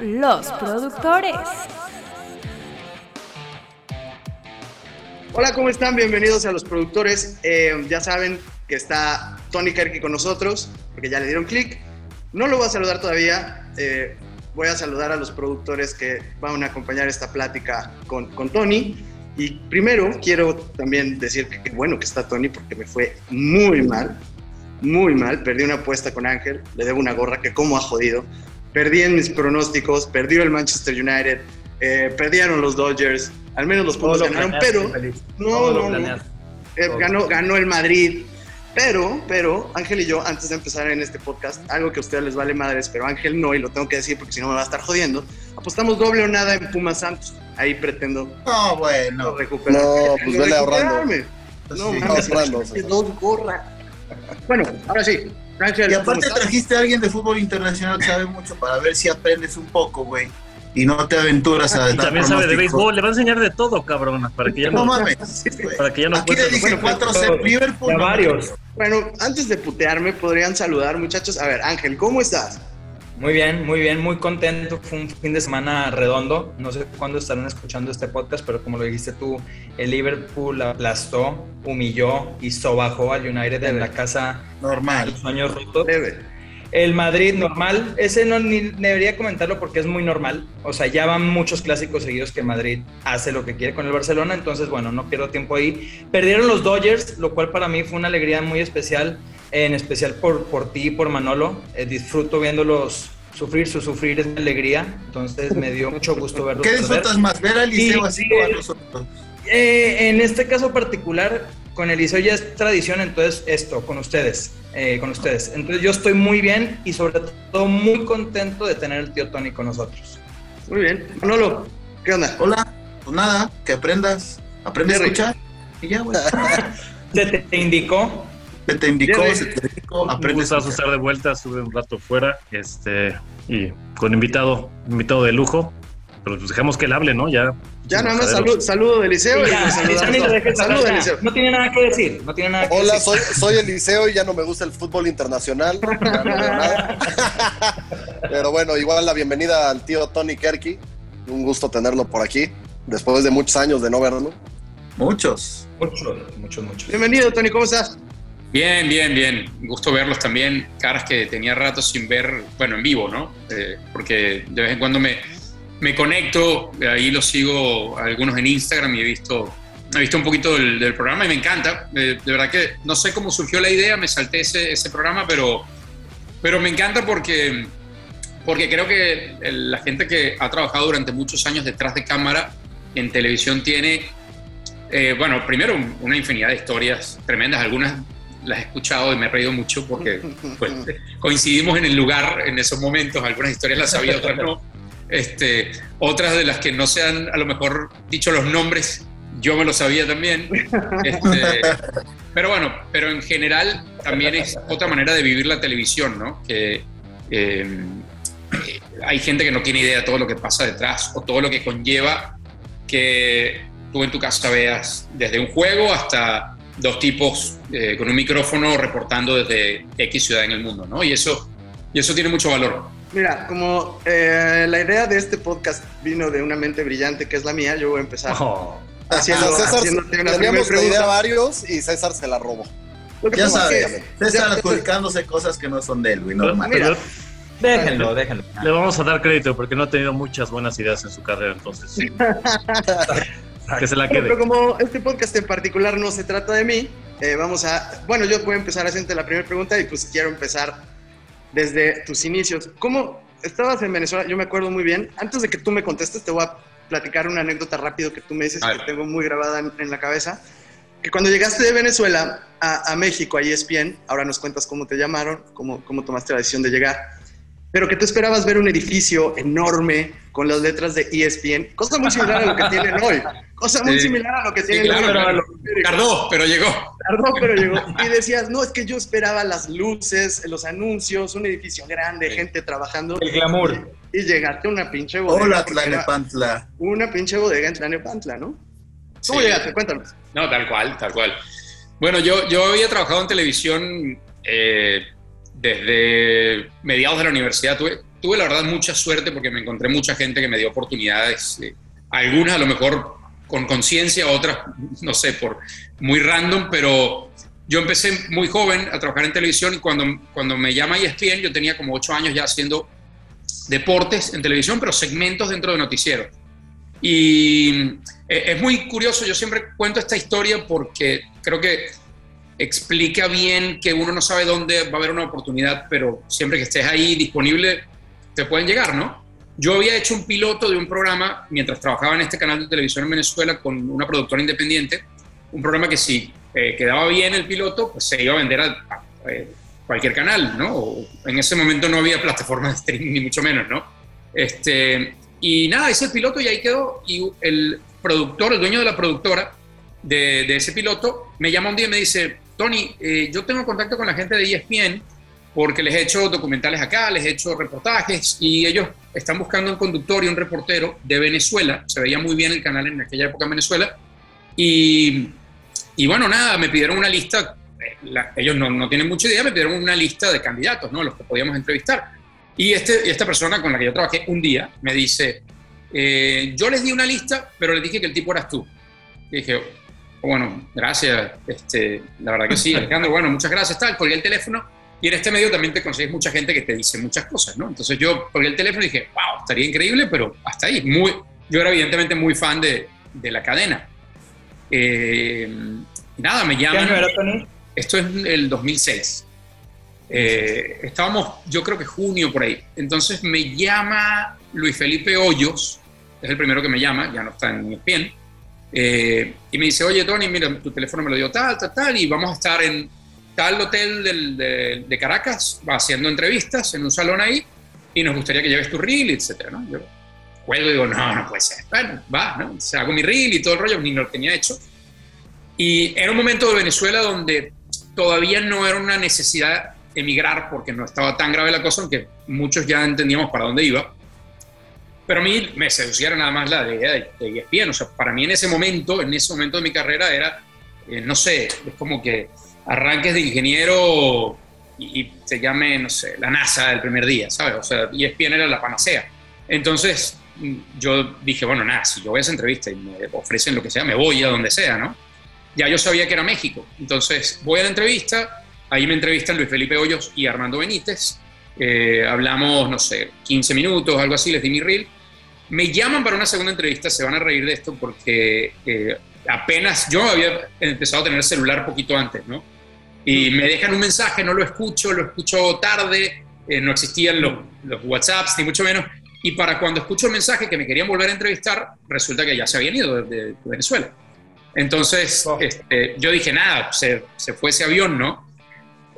Los productores. Hola, ¿cómo están? Bienvenidos a los productores. Eh, ya saben que está Tony Kerky con nosotros, porque ya le dieron clic. No lo voy a saludar todavía. eh, voy a saludar a los productores que van a acompañar esta plática con, con Tony. Y primero quiero también decir que qué bueno que está Tony porque me fue muy mal, muy mal. Perdí una apuesta con Ángel, le debo una gorra que como ha jodido. Perdí en mis pronósticos, perdió el Manchester United, eh, perdieron los Dodgers, al menos los Pumas ganaron, pero no, no, no. Eh, ganó, ganó el Madrid. Pero, pero, Ángel y yo, antes de empezar en este podcast, algo que a ustedes les vale madres, pero Ángel no, y lo tengo que decir porque si no me va a estar jodiendo, apostamos doble o nada en Pumas Santos. Ahí pretendo No, bueno. recuperar. No, pues vele ahorrando. No, Sí, mames, ahorrando, dos gorra. Bueno, ahora sí. Ángel, Y ¿cómo aparte trajiste a alguien de fútbol internacional que sabe mucho para ver si aprendes un poco, güey. Y no te aventuras a Y dar también sabe de béisbol, le va a enseñar de todo, cabrón, para que ya No no, mames. para que ya no Aquí le dije Bueno, 4-0 Liverpool. Varios. Bueno, antes de putearme, podrían saludar, muchachos. A ver, Ángel, ¿cómo estás? Muy bien, muy bien, muy contento. Fue un fin de semana redondo. No sé cuándo estarán escuchando este podcast, pero como lo dijiste tú, el Liverpool aplastó, humilló y sobajó al United en la casa Normal. los sueños rotos. El Madrid normal, ese no ni debería comentarlo porque es muy normal. O sea, ya van muchos clásicos seguidos que Madrid hace lo que quiere con el Barcelona, entonces bueno, no pierdo tiempo ahí. Perdieron los Dodgers, lo cual para mí fue una alegría muy especial, en especial por, por ti y por Manolo. Eh, disfruto viéndolos sufrir, su sufrir es mi alegría, entonces me dio mucho gusto verlos. ¿Qué perder. disfrutas más? ¿Ver al liceo Sí, así sí. o a nosotros? Eh, en este caso particular, con el liceo ya es tradición, entonces esto, con ustedes, eh, con ustedes. Entonces yo estoy muy bien y sobre todo muy contento de tener el tío Tony con nosotros. Muy bien. Manolo, ¿qué onda? Hola. Pues nada, que aprendas. Aprende a escuchar. Y ya, güey. Se te, te indicó, Se te indicó, se te indicó. Un Aprende a estar de vuelta, estuve un rato fuera, este, y con invitado, invitado de lujo, pero pues dejamos que él hable, ¿no? Ya. Ya nada más Majadero. salud, saludo de Liceo. y Ya, nos saludamos Tony lo todos. dejé Salud pasar, de ya. Liceo. no tiene nada que decir, no tiene nada que Hola, decir. soy, soy Eliseo y ya no me gusta el fútbol internacional. No veo nada. Pero bueno, igual la bienvenida al tío Tony Kerky. Un gusto tenerlo por aquí, después de muchos años de no verlo. Muchos. Muchos, muchos, muchos. Bienvenido, Tony, ¿cómo estás? Bien, bien, bien. Gusto verlos también. Caras que tenía rato sin ver, bueno, en vivo, ¿no? Eh, porque de vez en cuando me, me conecto, ahí los sigo algunos en Instagram y he visto, he visto un poquito del, programa y me encanta. Eh, de verdad que no sé cómo surgió la idea, me salté ese, ese programa, pero, pero me encanta porque, porque creo que la gente que ha trabajado durante muchos años detrás de cámara en televisión tiene eh, bueno, primero un- una infinidad de historias tremendas, algunas las he escuchado y me he reído mucho porque pues, coincidimos en el lugar en esos momentos, algunas historias las sabía, otras no. Este, otras de las que no se han a lo mejor dicho los nombres, yo me lo sabía también. Este, pero bueno, pero en general también es otra manera de vivir la televisión, ¿no? Que eh, hay gente que no tiene idea de todo lo que pasa detrás o todo lo que conlleva que tú en tu casa veas desde un juego hasta dos tipos eh, con un micrófono reportando desde X ciudad en el mundo, ¿no? Y eso, y eso tiene mucho valor. Mira, como eh, la idea de este podcast vino de una mente brillante que es la mía, yo voy a empezar Oh, haciendo, A César haciéndote una primera teníamos la idea varios y César se la robó. Ya es sabes. que- César ya- adjudicándose cosas que no son de él, güey. Normal. Mira. Déjenlo, déjenlo. le vamos a dar crédito porque no ha tenido muchas buenas ideas en su carrera, entonces. que se la quede. pero como este podcast en particular no se trata de mí, eh, vamos a. Bueno, yo voy a empezar haciendo la primera pregunta y pues quiero empezar desde tus inicios. ¿Cómo estabas en Venezuela? Yo me acuerdo muy bien. Antes de que tú me contestes, te voy a platicar una anécdota rápido que tú me dices que tengo muy grabada en, en la cabeza. Que cuando llegaste de Venezuela a, a México, a ESPN, ahora nos cuentas cómo te llamaron, cómo, cómo tomaste la decisión de llegar. Pero que tú esperabas ver un edificio enorme con las letras de ESPN, cosa muy similar a lo que tienen hoy, cosa muy Sí. similar a lo que Sí, tienen claro, hoy. claro. Tardó, pero llegó. Tardó, pero llegó. Y decías, no, es que yo esperaba las luces, los anuncios, un edificio grande, gente trabajando. El glamour. Y llegaste a una pinche bodega. Hola, Tlanepantla. Una pinche bodega en Tlanepantla, ¿no? ¿Cómo llegaste? Cuéntanos. No, tal cual, tal cual. Bueno, yo, yo había trabajado en televisión eh, desde mediados de la universidad. Tuve, tuve la verdad mucha suerte porque me encontré mucha gente que me dio oportunidades, eh, algunas a lo mejor con conciencia, otras, no sé, por muy random, pero yo empecé muy joven a trabajar en televisión y cuando, cuando me llama ESPN, yo tenía como ocho años ya haciendo deportes en televisión, pero segmentos dentro de noticieros. Y eh, es muy curioso, yo siempre cuento esta historia porque creo que explica bien que uno no sabe dónde va a haber una oportunidad, pero siempre que estés ahí disponible, te pueden llegar, ¿no? Yo había hecho un piloto de un programa mientras trabajaba en este canal de televisión en Venezuela con una productora independiente, un programa que si eh, quedaba bien el piloto, pues se iba a vender a, eh, cualquier canal, ¿no? en ese momento no había plataforma de streaming, ni mucho menos, ¿no? Este, y nada, ese piloto y ahí quedó. Y el productor, el dueño de la productora de, de ese piloto, me llama un día y me dice, Tony, eh, yo tengo contacto con la gente de ESPN porque les he hecho documentales acá, les he hecho reportajes y ellos están buscando un conductor y un reportero de Venezuela. Se veía muy bien el canal en aquella época en Venezuela. Y, y bueno, nada, me pidieron una lista. Eh, ellos no, no, tienen mucha idea, me pidieron una lista de candidatos, ¿no? Los que podíamos entrevistar. Y este, esta persona con la que yo trabajé un día me dice, eh, yo les di una lista, pero les dije que el tipo eras tú. Dije, bueno, gracias, este, la verdad que sí, Alejandro, bueno, muchas gracias, tal, colgué el teléfono y en este medio también te consigues mucha gente que te dice muchas cosas, ¿no? Entonces yo colgué el teléfono y dije, wow, estaría increíble, pero hasta ahí, muy, yo era evidentemente muy fan de, de la cadena. Eh, nada, me llaman. ¿Qué Esto es el 2006. Eh, estábamos, yo creo que junio por ahí. Entonces me llama Luis Felipe Hoyos, es el primero que me llama, ya no está en ESPN, eh, y me dice, oye Tony, mira, tu teléfono me lo dio tal, tal, tal, y vamos a estar en tal hotel de, Caracas, va haciendo entrevistas en un salón ahí, y nos gustaría que lleves tu reel, etcétera, ¿no? Yo juego y digo, no, no puede ser. Bueno, va, ¿no? O hago mi reel y todo el rollo, ni lo tenía hecho. Y era un momento de Venezuela donde todavía no era una necesidad emigrar porque no estaba tan grave la cosa, aunque muchos ya entendíamos para dónde iba. Pero a mí me seducía nada más la idea de, de ESPN. O sea, para mí en ese momento, en ese momento de mi carrera era, eh, no sé, es como que arranques de ingeniero y, se llame, no sé, la NASA el primer día, ¿sabes? O sea, ESPN era la panacea. Entonces mm, yo dije, bueno, nada, si yo voy a esa entrevista y me ofrecen lo que sea, me voy a donde sea, ¿no? Ya yo sabía que era México. Entonces voy a la entrevista, Ahí me entrevistan Luis Felipe Hoyos y Armando Benítez. Eh, hablamos, no sé, 15 minutos, algo así, les di mi reel. Me llaman para una segunda entrevista, se van a reír de esto porque eh, apenas yo había empezado a tener celular poquito antes, ¿no? Y me dejan un mensaje, no lo escucho, lo escucho tarde, eh, no existían los, los, WhatsApps, ni mucho menos. Y para cuando escucho el mensaje que me querían volver a entrevistar, resulta que ya se habían ido de, Venezuela. Entonces, oh. este, yo dije, nada, se, se fue ese avión, ¿no?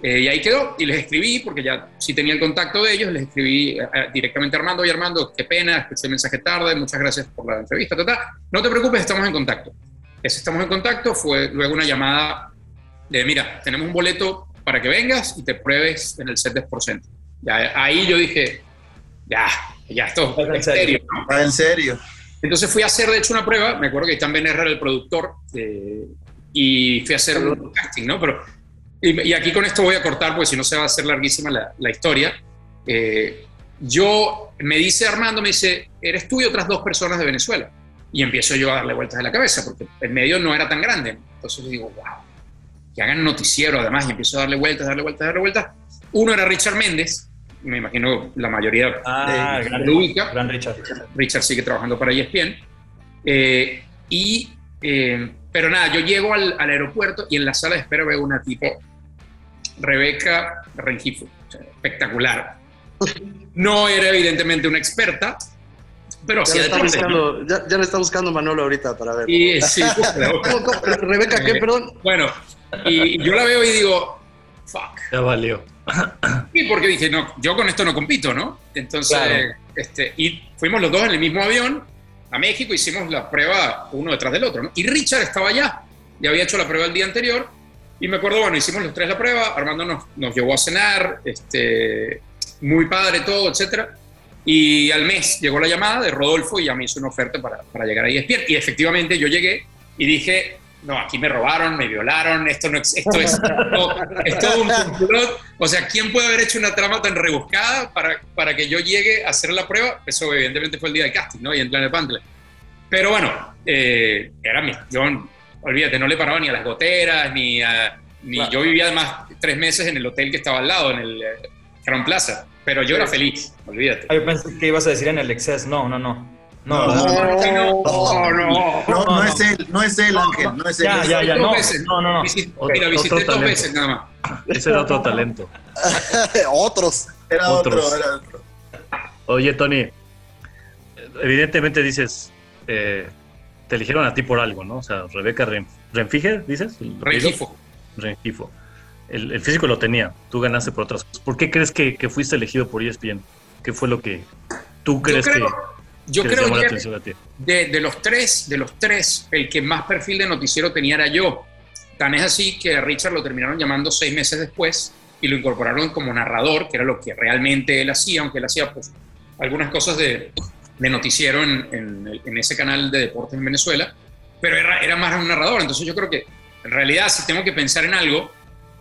Eh, y ahí quedó, y les escribí, porque ya sí tenía el contacto de ellos, les escribí eh, directamente a Armando, y Armando, qué pena, escuché el mensaje tarde, muchas gracias por la entrevista, no te preocupes, estamos en contacto. Ese estamos en contacto fue luego una llamada de, mira, tenemos un boleto para que vengas y te pruebes en el set de Ya, ahí yo dije, ya, ya, esto es en serio. en serio. Entonces fui a hacer, de hecho, una prueba, me acuerdo que Stan Benerra era el productor, eh, y fui a hacer un casting, ¿no? Pero y, aquí con esto voy a cortar, porque si no se va a hacer larguísima la, la historia. Eh, yo, me dice Armando, me dice, eres tú y otras dos personas de Venezuela. Y empiezo yo a darle vueltas a la cabeza, porque el medio no era tan grande. Entonces yo digo, wow, que hagan noticiero además, y empiezo a darle vueltas, darle vueltas, darle vueltas. Uno era Richard Méndez, me imagino la mayoría ah, de, gran, Gran Richard. Richard sigue trabajando para ESPN. Eh, y, eh, pero nada, yo llego al, al, aeropuerto y en la sala de espera veo una tipo Rebeca Rengifo, espectacular. No era evidentemente una experta, pero ya, le está buscando, ya, ya, le está buscando Manolo ahorita para ver. Y, sí, Rebeca, ¿qué? Perdón. Bueno, y yo la veo y digo, fuck. Ya valió. Y porque dije, no, yo con esto no compito, ¿no? Entonces, este, y fuimos los dos en el mismo avión a México, hicimos la prueba uno detrás del otro. Y Richard estaba allá, ya había hecho la prueba el día anterior y me acuerdo, bueno, hicimos los tres la prueba, Armando nos, nos llevó a cenar, este, muy padre todo, etcétera. Y al mes llegó la llamada de Rodolfo y ya me hizo una oferta para, para llegar a ESPN. Y efectivamente yo llegué y dije, no, aquí me robaron, me violaron, esto, no, esto es, es todo un complot. O sea, ¿quién puede haber hecho una trama tan rebuscada para, para que yo llegue a hacer la prueba? Eso evidentemente fue el día del casting, ¿no? Y en el Pantle. Pero bueno, eh, era mi, yo, olvídate, no le paraba ni a las goteras, ni a, ni yo vivía además tres meses en el hotel que estaba al lado, en el eh, Crown Plaza, pero yo era feliz, olvídate. Ah, yo pensé que ibas a decir en el Excess, no, no, no. No, No, no, no, no, no, no, no es él, no es él, Ángel, no es él. Ya, ya, ya, Dos no, veces. no, no, Mira, visité dos talento. veces nada más. Ese era otro talento. Otros. Era Otros. otro, era otro. Oye, Tony, evidentemente dices, eh, te eligieron a ti por algo, ¿no? O sea, Rebeca Ren- Renfiger, dices. Regifo. Rengifo. El, el físico lo tenía, tú ganaste por otras cosas. ¿Por qué crees que, que fuiste elegido por ESPN? ¿Qué fue lo que tú crees creo- que, Yo creo que de, de los tres, de los tres, el que más perfil de noticiero tenía era yo. Tan es así que a Richard lo terminaron llamando seis meses después y lo incorporaron como narrador, que era lo que realmente él hacía, aunque él hacía pues, algunas cosas de, de noticiero en, en- en ese canal de deportes en Venezuela, pero era, era más un narrador. Entonces yo creo que en realidad si tengo que pensar en algo,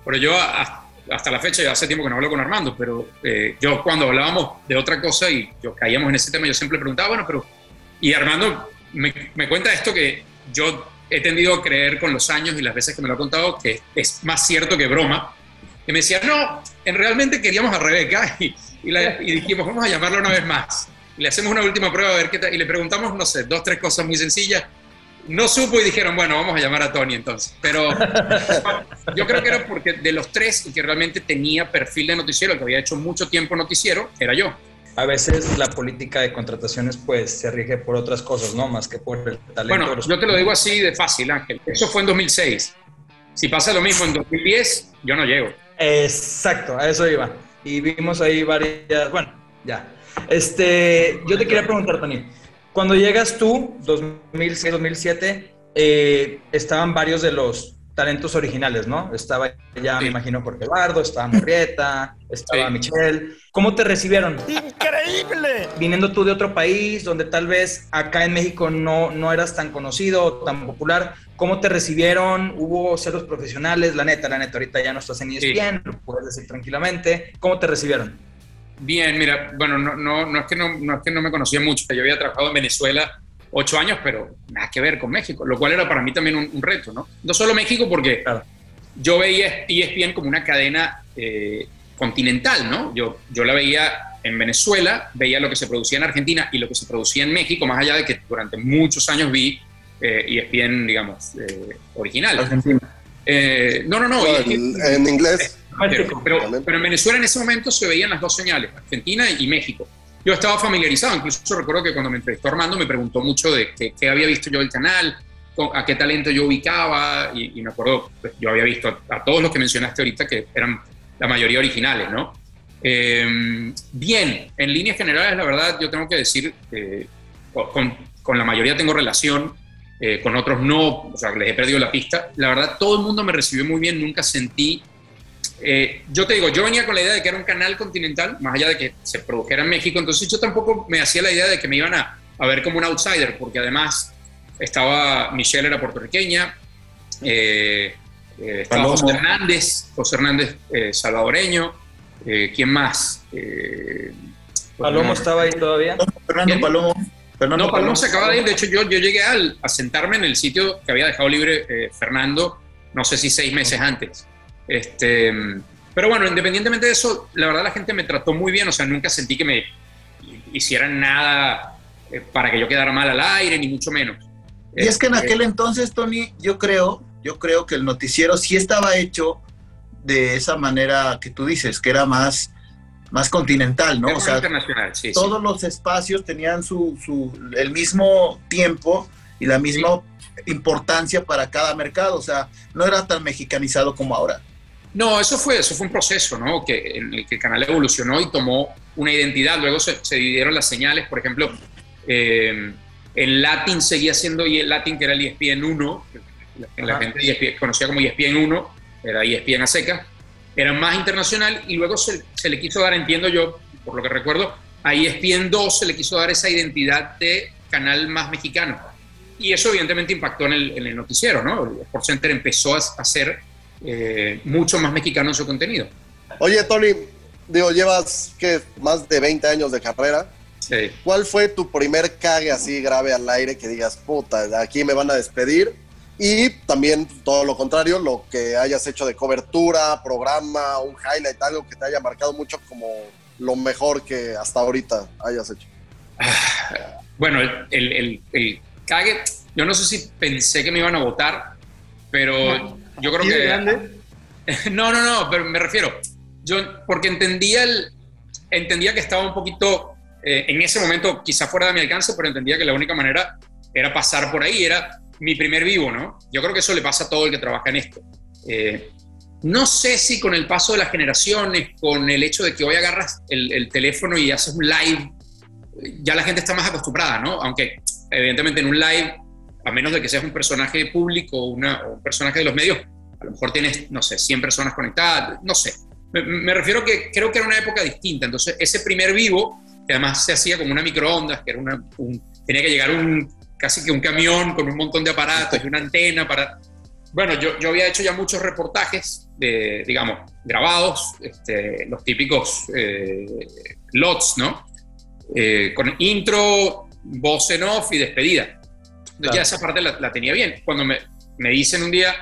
pero yo a- hasta la fecha, ya hace tiempo que no hablo con Armando, pero eh, yo cuando hablábamos de otra cosa y yo caíamos en ese tema, yo siempre preguntaba, bueno, pero... Y Armando me, me cuenta esto que yo he tendido a creer con los años y las veces que me lo ha contado, que es más cierto que broma, que me decía, no, en realmente queríamos a Rebeca y, y, la- y dijimos, vamos a llamarla una vez más. Y le hacemos una última prueba a ver qué tal. Y le preguntamos, no sé, dos, tres cosas muy sencillas. No supo y dijeron, bueno, vamos a llamar a Tony entonces. Pero yo creo que era porque de los tres, el que realmente tenía perfil de noticiero, el que había hecho mucho tiempo noticiero, era yo. A veces la política de contrataciones pues se rige por otras cosas, ¿no? Más que por el talento. de Bueno, los- yo te lo digo así de fácil, Ángel. Eso fue en 2006. Si pasa lo mismo en 2010, yo no llego. Exacto, a eso iba. Y vimos ahí varias, bueno, ya. Este, yo te quería preguntar, Tony, cuando llegas tú, 2006, 2007, eh, estaban varios de los talentos originales, ¿no? Estaba ya, Sí. me imagino, Jorge Eduardo, estaba Murrieta, estaba Sí. Michelle. ¿Cómo te recibieron? ¡Increíble! Viniendo tú de otro país, donde tal vez acá en México no, no eras tan conocido o tan popular, ¿cómo te recibieron? ¿Hubo celos profesionales? La neta, la neta, ahorita ya no estás en E ESPN, lo puedes decir tranquilamente. ¿Cómo te recibieron? Bien, mira, bueno, no, no, no, es que no, no es que no me conocía mucho. Yo había trabajado en Venezuela ocho años, pero nada que ver con México, lo cual era para mí también un, un reto, ¿no? No solo México, porque Claro. yo veía ESPN como una cadena eh, continental, ¿no? Yo, yo la veía en Venezuela, veía lo que se producía en Argentina y lo que se producía en México, más allá de que durante muchos años vi eh, ESPN, digamos, eh, original. Argentina. Eh, no, no, no. En, en inglés. Pero, pero, pero en Venezuela en ese momento se veían las dos señales, Argentina y México. Yo estaba familiarizado, incluso recuerdo que cuando me entrevistó Armando me preguntó mucho de qué, había visto yo del canal, a qué talento yo ubicaba, y, y me acuerdo, pues, yo había visto a, a todos los que mencionaste ahorita que eran la mayoría originales, ¿no? Eh, bien, en líneas generales, la verdad, yo tengo que decir, eh, con, con la mayoría tengo relación, eh, con otros no, o sea, les he perdido la pista. La verdad, todo el mundo me recibió muy bien, nunca sentí eh, yo te digo, yo venía con la idea de que era un canal continental, más allá de que se produjera en México, entonces yo tampoco me hacía la idea de que me iban a, a ver como un outsider, porque además estaba, Michelle era puertorriqueña, eh, eh, estaba Palomo. José Hernández, José Hernández eh, salvadoreño, eh, ¿quién más? Eh, pues Palomo no. estaba ahí todavía. Fernando ¿Quién? Palomo. Fernando No, Palomo se acaba de ir. De hecho, yo, yo llegué al- a sentarme en el sitio que había dejado libre eh, Fernando, no sé si seis meses antes. Este, pero bueno, independientemente de eso, la verdad la gente me trató muy bien. O sea, nunca sentí que me hicieran nada eh, para que yo quedara mal al aire, ni mucho menos. Y es que en Este, aquel entonces, Tony, yo creo, yo creo que el noticiero sí estaba hecho de esa manera que tú dices, que era más, más continental, ¿no? era O sea, internacional, sí, sí. todos los espacios tenían su, su- el mismo tiempo y la misma importancia para cada mercado. O sea, no era tan mexicanizado como ahora. No, eso fue, eso fue un proceso, ¿no? Que, en el que el canal evolucionó y tomó una identidad. Luego se, se dividieron las señales. Por ejemplo, eh, el Latin seguía siendo y el Latin, que era el ESPN 1, que la Ajá. gente ESPN conocía como ESPN 1, era ESPN a seca, era más internacional y luego se, se le quiso dar, entiendo yo, por lo que recuerdo, a ESPN 2 se le quiso dar esa identidad de canal más mexicano. y eso evidentemente impactó en el, en el noticiero, ¿no? El SportsCenter empezó a, ser eh, mucho más mexicano en su contenido. Oye, Tony, digo, llevas que más de 20 años de carrera. Sí. ¿Cuál fue tu primer cague así grave al aire que digas, puta, aquí me van a despedir? Y también todo lo contrario, lo que hayas hecho de cobertura, programa, un highlight, algo que te haya marcado mucho como lo mejor que hasta ahorita hayas hecho. Bueno, el, el, el, el cague, yo no sé si pensé que me iban a votar, pero yo creo ¿Y de que... grande? No, no, no, pero me refiero, yo porque entendía, el, entendía que estaba un poquito, eh, en ese momento quizá fuera de mi alcance, pero entendía que la única manera era pasar por ahí, era mi primer vivo, ¿no? Yo creo que eso le pasa a todo el que trabaja en esto. Eh, no sé si con el paso de las generaciones, con el hecho de que hoy agarras el, el teléfono y haces un live, ya la gente está más acostumbrada, ¿no? Aunque evidentemente en un live, a menos de que seas un personaje público una, o un personaje de los medios, a lo mejor tienes, no sé, 100 personas conectadas, no sé. Me, me refiero que creo que era una época distinta. Entonces, ese primer vivo, que además se hacía como una microondas, que era una, un, tenía que llegar un, casi que un camión con un montón de aparatos y una antena para... Bueno, yo, yo había hecho ya muchos reportajes, de, digamos, grabados, este, los típicos eh, lots, ¿no? Eh, con intro, voz en off y despedida. Claro. ya esa parte la, la tenía bien. Cuando me, me dicen un día,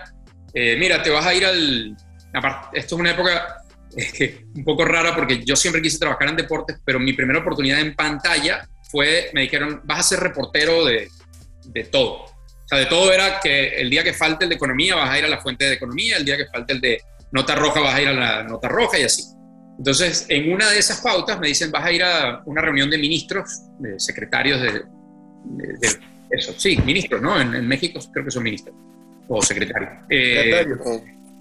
eh, mira, te vas a ir al... aparte, Esto es una época eh, un poco rara porque yo siempre quise trabajar en deportes, pero mi primera oportunidad en pantalla fue, me dijeron, vas a ser reportero de, de todo. O sea, de todo era que el día que falte el de economía vas a ir a la fuente de economía, el día que falte el de nota roja vas a ir a la nota roja y así. Entonces, en una de esas pautas me dicen, vas a ir a una reunión de ministros, de secretarios de, de- de eso, sí, ministros, ¿no? En, en México creo que son ministros o secretarios. Eh,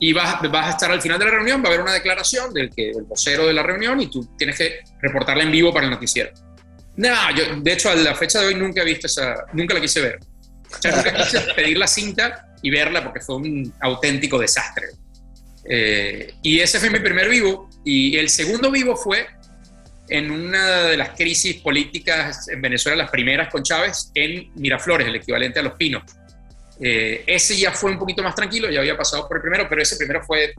y vas, vas a estar al final de la reunión, va a haber una declaración del, que, del vocero de la reunión y tú tienes que reportarla en vivo para el noticiero. No, yo, de hecho, a la fecha de hoy nunca he visto esa, nunca la quise ver. O sea, nunca quise pedir la cinta y verla porque fue un auténtico desastre. Eh, y ese fue mi primer vivo. Y el segundo vivo fue en una de las crisis políticas en Venezuela, las primeras con Chávez, en Miraflores, el equivalente a Los Pinos. Eh, ese ya fue un poquito más tranquilo, ya había pasado por el primero, pero ese primero fue,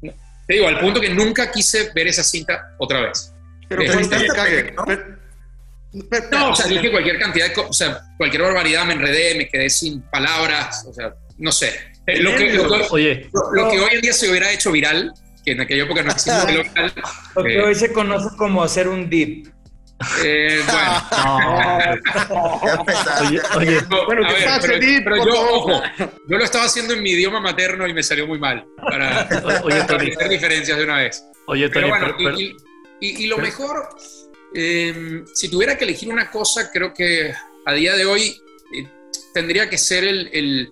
te digo, al punto que nunca quise ver esa cinta otra vez. Pero Eh, ¿cuál pero te está cague? ¿no? No, o sea, dije cualquier cantidad de cosas, o sea, cualquier barbaridad, me enredé, me quedé sin palabras, o sea, no sé. Eh, lo, que, lo, que- Oye, lo- lo que hoy en día se hubiera hecho viral, que en aquella época no existía lo viral, Lo que Eh. hoy se conoce como hacer un dip. eh, bueno. Oye, oye, Bueno, a que ver, pase, pero, yo, ojo, yo lo estaba haciendo en mi idioma materno y me salió muy mal, para oye, establecer diferencias de una vez. oye, Pero Tony, bueno, pero- pero- y, y- y lo pero- mejor, eh, si tuviera que elegir una cosa, creo que a día de hoy eh, tendría que ser el, el-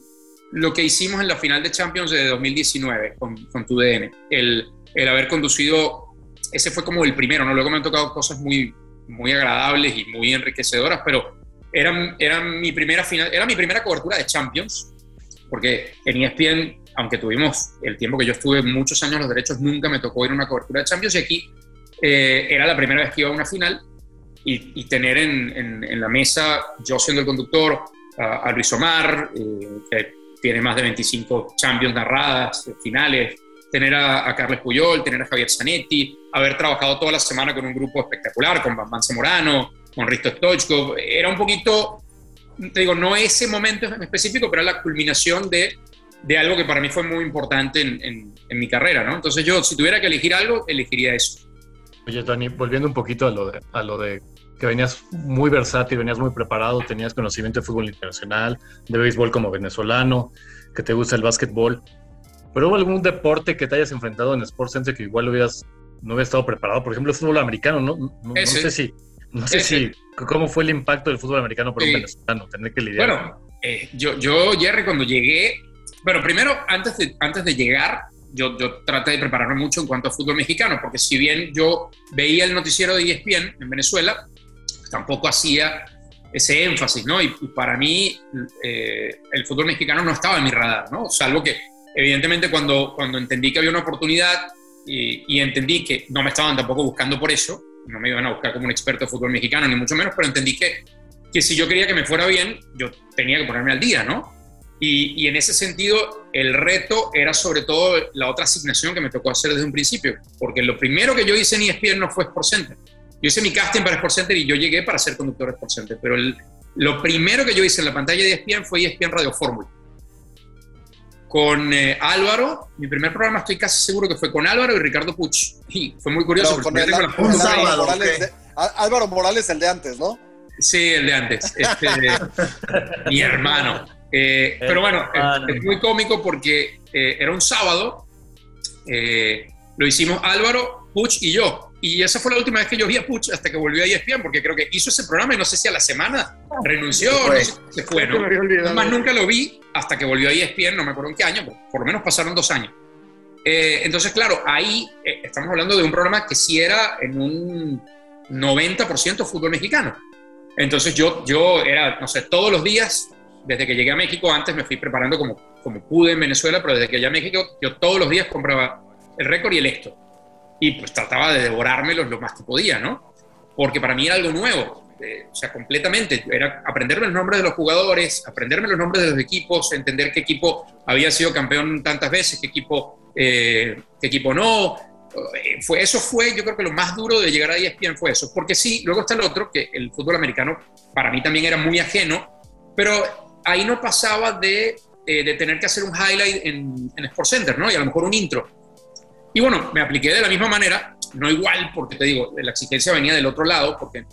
lo que hicimos en la final de Champions de 2019 con, con tu DN. El, el haber conducido, ese fue como el primero, ¿no? Luego me han tocado cosas muy, muy agradables y muy enriquecedoras, pero era, era mi primera final, era mi primera cobertura de Champions, porque en ESPN, aunque tuvimos el tiempo que yo estuve muchos años los derechos, nunca me tocó ir a una cobertura de Champions y aquí eh, era la primera vez que iba a una final y, y tener en, en- en la mesa, yo siendo el conductor, a, a Luis Omar, eh, que tiene más de 25 Champions narradas, finales, tener a, a Carles Puyol, tener a Javier Zanetti, haber trabajado toda la semana con un grupo espectacular, con Bambán Zamorano, con Risto Stoichkov, era un poquito, te digo, no ese momento en específico, pero la culminación de, de algo que para mí fue muy importante en, en- en mi carrera, ¿no? Entonces yo, si tuviera que elegir algo, elegiría eso. Oye, Tony, volviendo un poquito a lo de, a lo de que venías muy versátil, venías muy preparado, tenías conocimiento de fútbol internacional, de béisbol como venezolano, que te gusta el básquetbol. ¿Pero hubo algún deporte que te hayas enfrentado en Sports Center que igual hubieras, no hubieras estado preparado? Por ejemplo, el fútbol americano, ¿no? No, no sé si, no sé si, ¿cómo fue el impacto del fútbol americano para un venezolano? Tener que lidiar. Bueno, eh, yo, yo, Jerry, cuando llegué, bueno, primero, antes de, antes de llegar, yo, yo traté de prepararme mucho en cuanto a fútbol mexicano, porque si bien yo veía el noticiero de ESPN en Venezuela, tampoco hacía ese énfasis, ¿no? Y, para mí eh, el fútbol mexicano no estaba en mi radar, ¿no? Salvo que, evidentemente, cuando, cuando entendí que había una oportunidad y, entendí que no me estaban tampoco buscando por eso, no me iban a buscar como un experto de fútbol mexicano, ni mucho menos, pero entendí que, que si yo quería que me fuera bien, yo tenía que ponerme al día, ¿no? Y, y, en ese sentido, el reto era sobre todo la otra asignación que me tocó hacer desde un principio, porque lo primero que yo hice en ESPN no fue Sport Center. Yo hice mi casting para Sport Center y yo llegué para ser conductor de Sport Center, pero el, lo primero que yo hice en la pantalla de ESPN fue ESPN Radio Fórmula. Con eh, Álvaro, mi primer programa estoy casi seguro que fue con Álvaro y Ricardo Puch. Y fue muy curioso. Con el, el, un sábado, Morales de, Álvaro Morales, el de antes, ¿no? Sí, el de antes. Este, mi hermano. Eh, pero bueno, es, es, muy cómico porque eh, era un sábado. Eh, lo hicimos Álvaro, Puch y yo. Y esa fue la última vez que yo vi a Puch hasta que volvió a ESPN, porque creo que hizo ese programa y no sé si a la semana renunció, no sé se fue, ¿no? Más nunca lo vi hasta que volvió a ESPN, no me acuerdo en qué año, pero por lo menos pasaron dos años. Eh, entonces, claro, ahí eh, estamos hablando de un programa que sí era en un 90% fútbol mexicano. Entonces yo, yo era, no sé, todos los días, desde que llegué a México, antes me fui preparando como, como pude en Venezuela, pero desde que llegué a México, yo todos los días compraba el récord y el esto. Y pues trataba de devorármelos lo más que podía, ¿no? Porque para mí era algo nuevo, eh, o sea, completamente. Era aprenderme los nombres de los jugadores, aprenderme los nombres de los equipos, entender qué equipo había sido campeón tantas veces, qué equipo, eh, qué equipo no. Eh, fue, eso fue, yo creo que lo más duro de llegar a ESPN fue eso. Porque sí, luego está el otro, que el fútbol americano para mí también era muy ajeno, pero ahí no pasaba de, eh, de tener que hacer un highlight en, en Sports Center, ¿no? Y a lo mejor un intro. Y bueno, me apliqué de la misma manera, no igual, porque te digo, la exigencia venía del otro lado, porque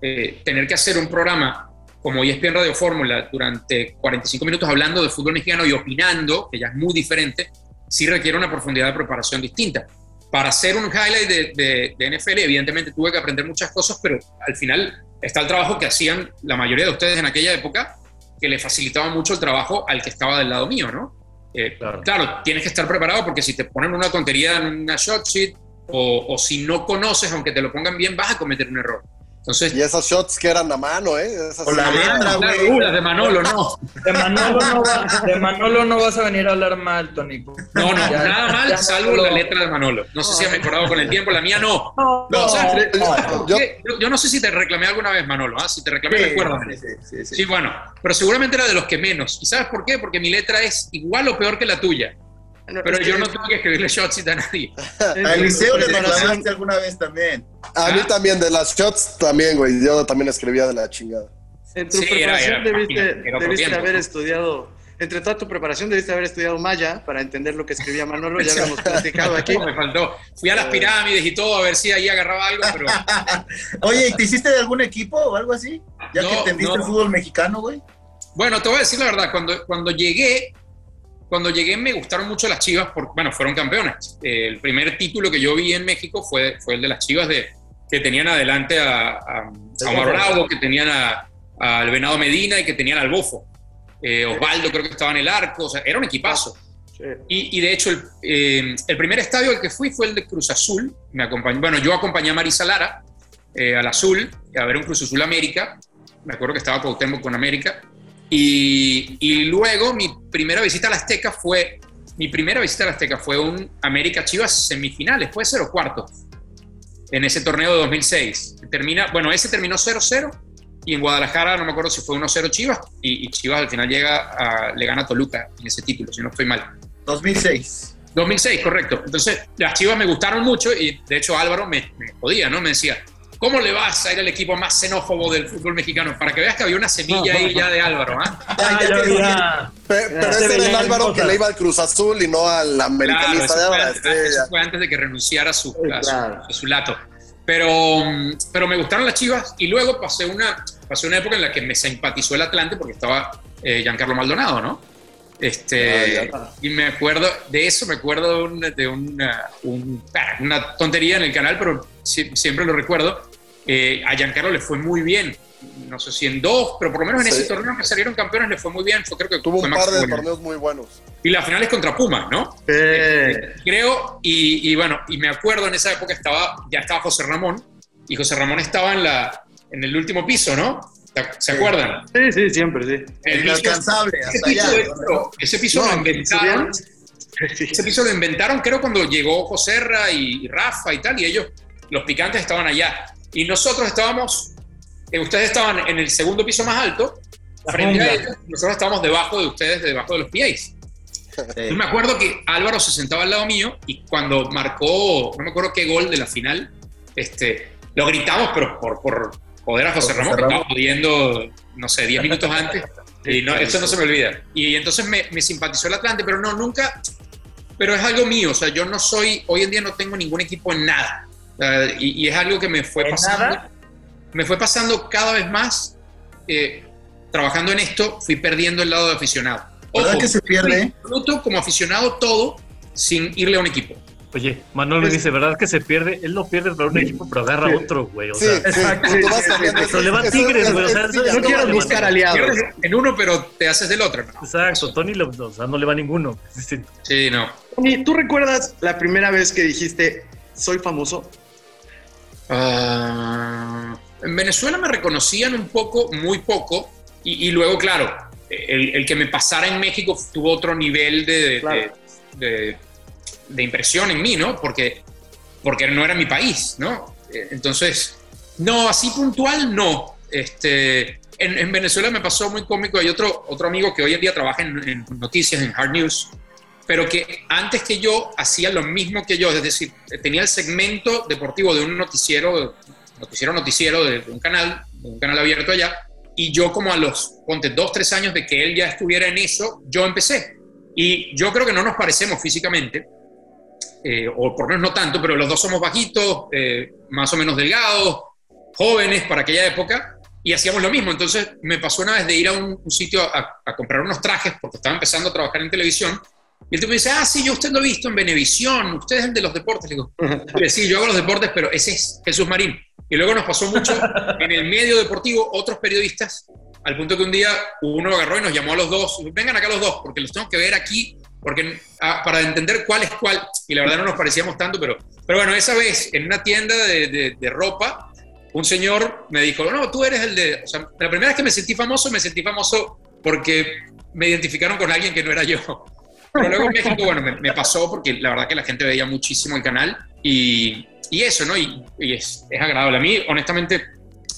eh, tener que hacer un programa como ESPN Radio Fórmula durante 45 minutos hablando de fútbol mexicano y opinando, que ya es muy diferente, sí requiere una profundidad de preparación distinta. Para hacer un highlight de, de, de NFL, evidentemente tuve que aprender muchas cosas, pero al final está el trabajo que hacían la mayoría de ustedes en aquella época, que le facilitaba mucho el trabajo al que estaba del lado mío, ¿no? Eh, claro. claro. tienes que estar preparado porque si te ponen una tontería en una shot sheet o, o, si no conoces, aunque te lo pongan bien, vas a cometer un error. Entonces, y esas shots que eran a mano, ¿eh? Esas o la letra, güey. Uh, las de Manolo, no. De Manolo no, va, de Manolo no vas a venir a hablar mal, Tony. No, no, ya, nada mal, salvo la letra de Manolo. No sé si ha mejorado con el tiempo, la mía no. No, no o sea, yo, yo, yo, no sé si te reclamé alguna vez, Manolo. ¿ah? Si te reclamé, sí, recuérdame. Sí, sí, sí, bueno, pero seguramente era de los que menos. ¿Y sabes por qué? Porque mi letra es igual o peor que la tuya. No, pero yo no tuve que escribirle shots a nadie. A Eliseo le reclamaste alguna vez también. A ¿Ah? mí también, de las shots también, güey. Yo también escribía de la chingada. En tu sí, preparación era, era, debiste, era debiste tiempo, haber estudiado, entre toda tu preparación debiste haber estudiado Maya para entender lo que escribía Manolo, ya lo hemos platicado aquí. me faltó. Fui a las pirámides y todo a ver si ahí agarraba algo, pero... Oye, ¿y te hiciste de algún equipo o algo así? Ya no, que entendiste no. el fútbol mexicano, güey. Bueno, te voy a decir la verdad, cuando, cuando llegué, cuando llegué me gustaron mucho las Chivas, porque, bueno, fueron campeones. Eh, el primer título que yo vi en México fue, fue el de las Chivas, de, que tenían adelante a, a, a Omar Bravo, que tenían a, al Venado Medina y que tenían al Bofo. Eh, Osvaldo creo que estaba en el arco, o sea, era un equipazo. Sí. Y, y, de hecho, el, eh, el, primer estadio al que fui fue el de Cruz Azul. Me acompañó, bueno, yo acompañé a Marisa Lara eh, al Azul, a ver un Cruz Azul América. Me acuerdo que estaba Cuauhtémoc con América. Y, y, luego mi primera visita a la Azteca fue, mi primera visita a la Azteca fue un América Chivas semifinales, puede ser o cuarto, en ese torneo de 2006. Termina, bueno, ese terminó 0-0 y en Guadalajara no me acuerdo si fue 1-0 Chivas y, y, Chivas al final llega a, le gana a Toluca en ese título, si no estoy mal. 2006. 2006, correcto. Entonces las Chivas me gustaron mucho y de hecho Álvaro me, me jodía, ¿no? Me decía, ¿Cómo le vas a ir al equipo más xenófobo del fútbol mexicano? Para que veas que había una semilla ahí ya de Álvaro, ¿ah? ¿eh? ya, ya, ya, pero, pero ese era el Álvaro que le iba al Cruz Azul y no al americanista claro, de ahora. Eso, fue, eso fue antes de que renunciara a su, a su, a su lato. Pero, pero me gustaron las Chivas y luego pasé una, pasé una época en la que me simpatizó el Atlante porque estaba eh, Giancarlo Maldonado, ¿no? Este, ah, y me acuerdo de eso, me acuerdo de, una, de una, un, una, tontería en el canal, pero si, siempre lo recuerdo. Eh, a Giancarlo le fue muy bien, no sé si en dos, pero por lo menos en sí. ese torneo que salieron campeones le fue muy bien. Fue, creo que Tuvo un par de bueno. torneos muy buenos. Y la final es contra Pumas, ¿no? Eh. Creo, y, y, bueno, y me acuerdo en esa época estaba, ya estaba José Ramón, y José Ramón estaba en, la, en el último piso, ¿no? ¿Se acuerdan? Sí, sí, siempre, sí. El Inalcanzable. Ese piso, allá, ¿no? ese piso no, lo inventaron. Ese piso lo inventaron, creo, cuando llegó Joserra y Rafa y tal, y ellos, los picantes, estaban allá. Y nosotros estábamos eh, ustedes estaban en el segundo piso más alto, frente a ellos, nosotros estábamos debajo de ustedes, debajo de los PAs. Yo me acuerdo que Álvaro se sentaba al lado mío y cuando marcó, no me acuerdo qué gol de la final, este, lo gritamos, pero por, por joder a José Ramón, que estaba pudiendo, no sé, 10 minutos antes. Y no, eso no se me olvida. Y entonces me, me simpatizó el Atlante, pero no, nunca, pero es algo mío, o sea, yo no soy, hoy en día no tengo ningún equipo en nada. Uh, y, y, es algo que me fue ¿En pasando. nada? Me fue pasando cada vez más. eh, trabajando en esto, fui perdiendo el lado de aficionado. ¿Verdad que se pierde? Disfruto como aficionado todo sin irle a un equipo. Oye, Manuel me dice, ¿verdad que se pierde? Él no pierde para un equipo, pero agarra otro, güey. O Sí, sea, sí, exacto. cambiando. Pero le va Tigres, güey, o sea, Villa- No quiero buscar aliados. En uno, pero te haces del otro. ¿no? exacto, Tony le- o sea, no le va a ninguno. Sí, no. Tony, ¿tú recuerdas la primera vez que dijiste, soy famoso? Ah, en Venezuela me reconocían un poco, muy poco, y, y luego, claro, el, el que me pasara en México tuvo otro nivel de, de- Claro. de- de impresión en mí, ¿no? Porque, porque no era mi país, ¿no? Eh, Entonces, no, así puntual, no. Este, en, en Venezuela me pasó muy cómico, hay otro, otro amigo que hoy en día trabaja en, en noticias, en Hard News, pero que antes que yo hacía lo mismo que yo, es decir, tenía el segmento deportivo de un noticiero, noticiero, noticiero de, un canal, de un canal abierto allá, y yo como a los, ponte, dos, tres años de que él ya estuviera en eso, yo empecé. Y yo creo que no nos parecemos físicamente, eh, o por lo menos no tanto, pero los dos somos bajitos, eh, más o menos delgados, jóvenes para aquella época, y hacíamos lo mismo. Entonces me pasó una vez de ir a un, un sitio a, a comprar unos trajes, porque estaba empezando a trabajar en televisión, y el tipo me dice, ah, sí, yo usted lo he visto en Venevisión, usted es el de los deportes. Le digo, "Mire, sí, yo hago los deportes, pero ese es Jesús Marín. Y luego nos pasó mucho en el medio deportivo, otros periodistas, al punto que un día uno agarró y nos llamó a los dos, vengan acá los dos, porque los tengo que ver aquí, porque ah, para entender cuál es cuál, y la verdad no nos parecíamos tanto, pero, pero bueno, esa vez en una tienda de, de- de ropa, un señor me dijo, no, tú eres el de, o sea, la primera vez que me sentí famoso, me sentí famoso porque me identificaron con alguien que no era yo. Pero luego en México, bueno, me, pasó porque la verdad que la gente veía muchísimo el canal y, y eso, ¿no? Y, es, es agradable. A mí, honestamente,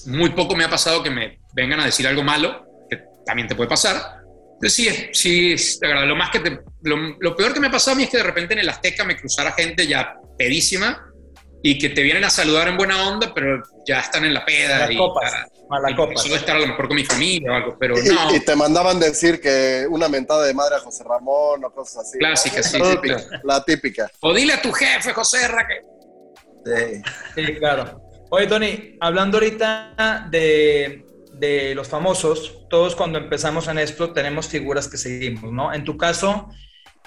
muy poco me ha pasado que me vengan a decir algo malo, que también te puede pasar. Entonces sí, es, sí es agradable. Lo, más que lo peor que me ha pasado a mí es que de repente en el Azteca me cruzara gente ya pedísima y que te vienen a saludar en buena onda, pero ya están en la peda. Las y, copas, ya- a la y copa. Solo estar a lo mejor con mi familia o algo, pero Y, no. y te mandaban decir que una mentada de madre a José Ramón o cosas así. Clásica, ¿no? sí, La sí, típica. La típica. O dile a tu jefe, José Ra, que Sí. Sí, claro. Oye, Tony, hablando ahorita de, de los famosos, todos cuando empezamos en esto tenemos figuras que seguimos, ¿no? En tu caso,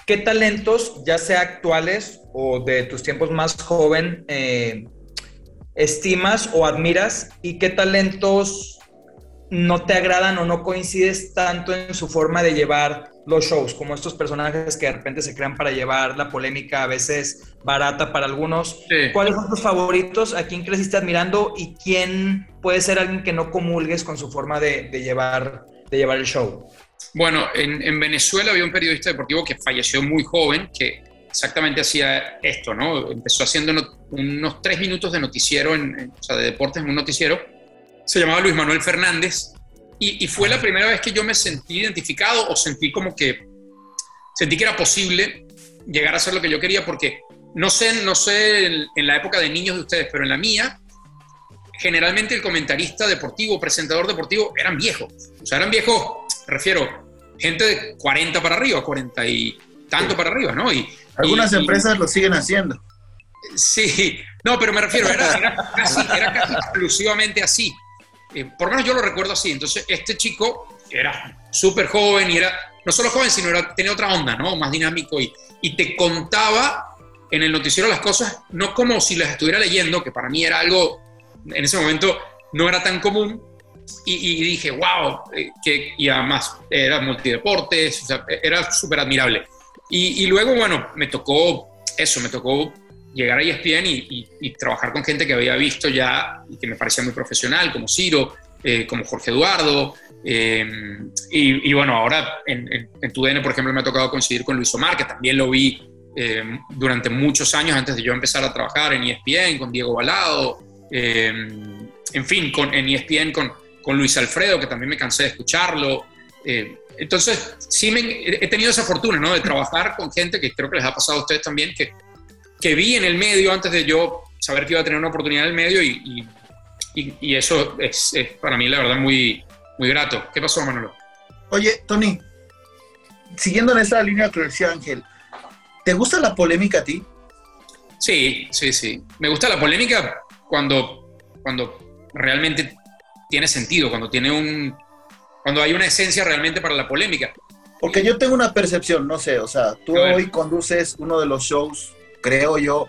¿qué talentos, ya sea actuales o de tus tiempos más joven, eh, estimas o admiras? ¿Y qué talentos no te agradan o no coincides tanto en su forma de llevar los shows, como estos personajes que de repente se crean para llevar la polémica a veces barata para algunos? Sí. ¿Cuáles son tus favoritos? ¿A quién creciste admirando? ¿Y quién puede ser alguien que no comulgues con su forma de, de llevar, de llevar el show? Bueno, en, en Venezuela había un periodista deportivo que falleció muy joven, que exactamente hacía esto, ¿no? Empezó haciendo no- unos tres minutos de noticiero, en, en- o sea, de deportes en un noticiero. Se llamaba Luis Manuel Fernández. Y, y fue la primera vez que yo me sentí identificado o sentí como que, sentí que era posible llegar a hacer lo que yo quería, porque no sé, no sé en, en la época de niños de ustedes, pero en la mía, generalmente el comentarista deportivo, presentador deportivo, eran viejos. O sea, eran viejos, refiero, gente de 40 para arriba, 40 y tanto para arriba, ¿no? Y, Algunas y- y- empresas lo siguen haciendo. Sí, no, pero me refiero, era, era casi, era casi exclusivamente así. Eh, por lo menos yo lo recuerdo así. Entonces, este chico era súper joven y era, no solo joven, sino era, tenía otra onda, ¿no? Más dinámico y, y te contaba en el noticiero las cosas, no como si las estuviera leyendo, que para mí era algo, en ese momento no era tan común. Y, y dije, wow, eh, que, y además era multideportes, o sea, era súper admirable. Y, y luego, bueno, me tocó eso, me tocó llegar a ESPN y, y- trabajar con gente que había visto ya y que me parecía muy profesional, como Ciro, eh, como Jorge Eduardo. eh, y, bueno, ahora en, en, en TUDN, por ejemplo, me ha tocado coincidir con Luis Omar, que también lo vi eh, durante muchos años antes de yo empezar a trabajar en ESPN, con Diego Balado. eh, en fin, con, en ESPN con, con Luis Alfredo, que también me cansé de escucharlo. Eh, entonces, sí me, he tenido esa fortuna, ¿no? De trabajar con gente que creo que les ha pasado a ustedes también, que, que vi en el medio antes de yo saber que iba a tener una oportunidad en el medio y, y, y eso es, es, para mí, la verdad, muy, muy grato. ¿Qué pasó, Manolo? Oye, Tony, siguiendo en esa línea que decía Ángel, ¿te gusta la polémica a ti? Sí, sí, sí. Me gusta la polémica cuando, cuando realmente tiene sentido, cuando tiene un, cuando hay una esencia realmente para la polémica. Porque yo tengo una percepción, no sé, o sea, tú hoy conduces uno de los shows, creo yo,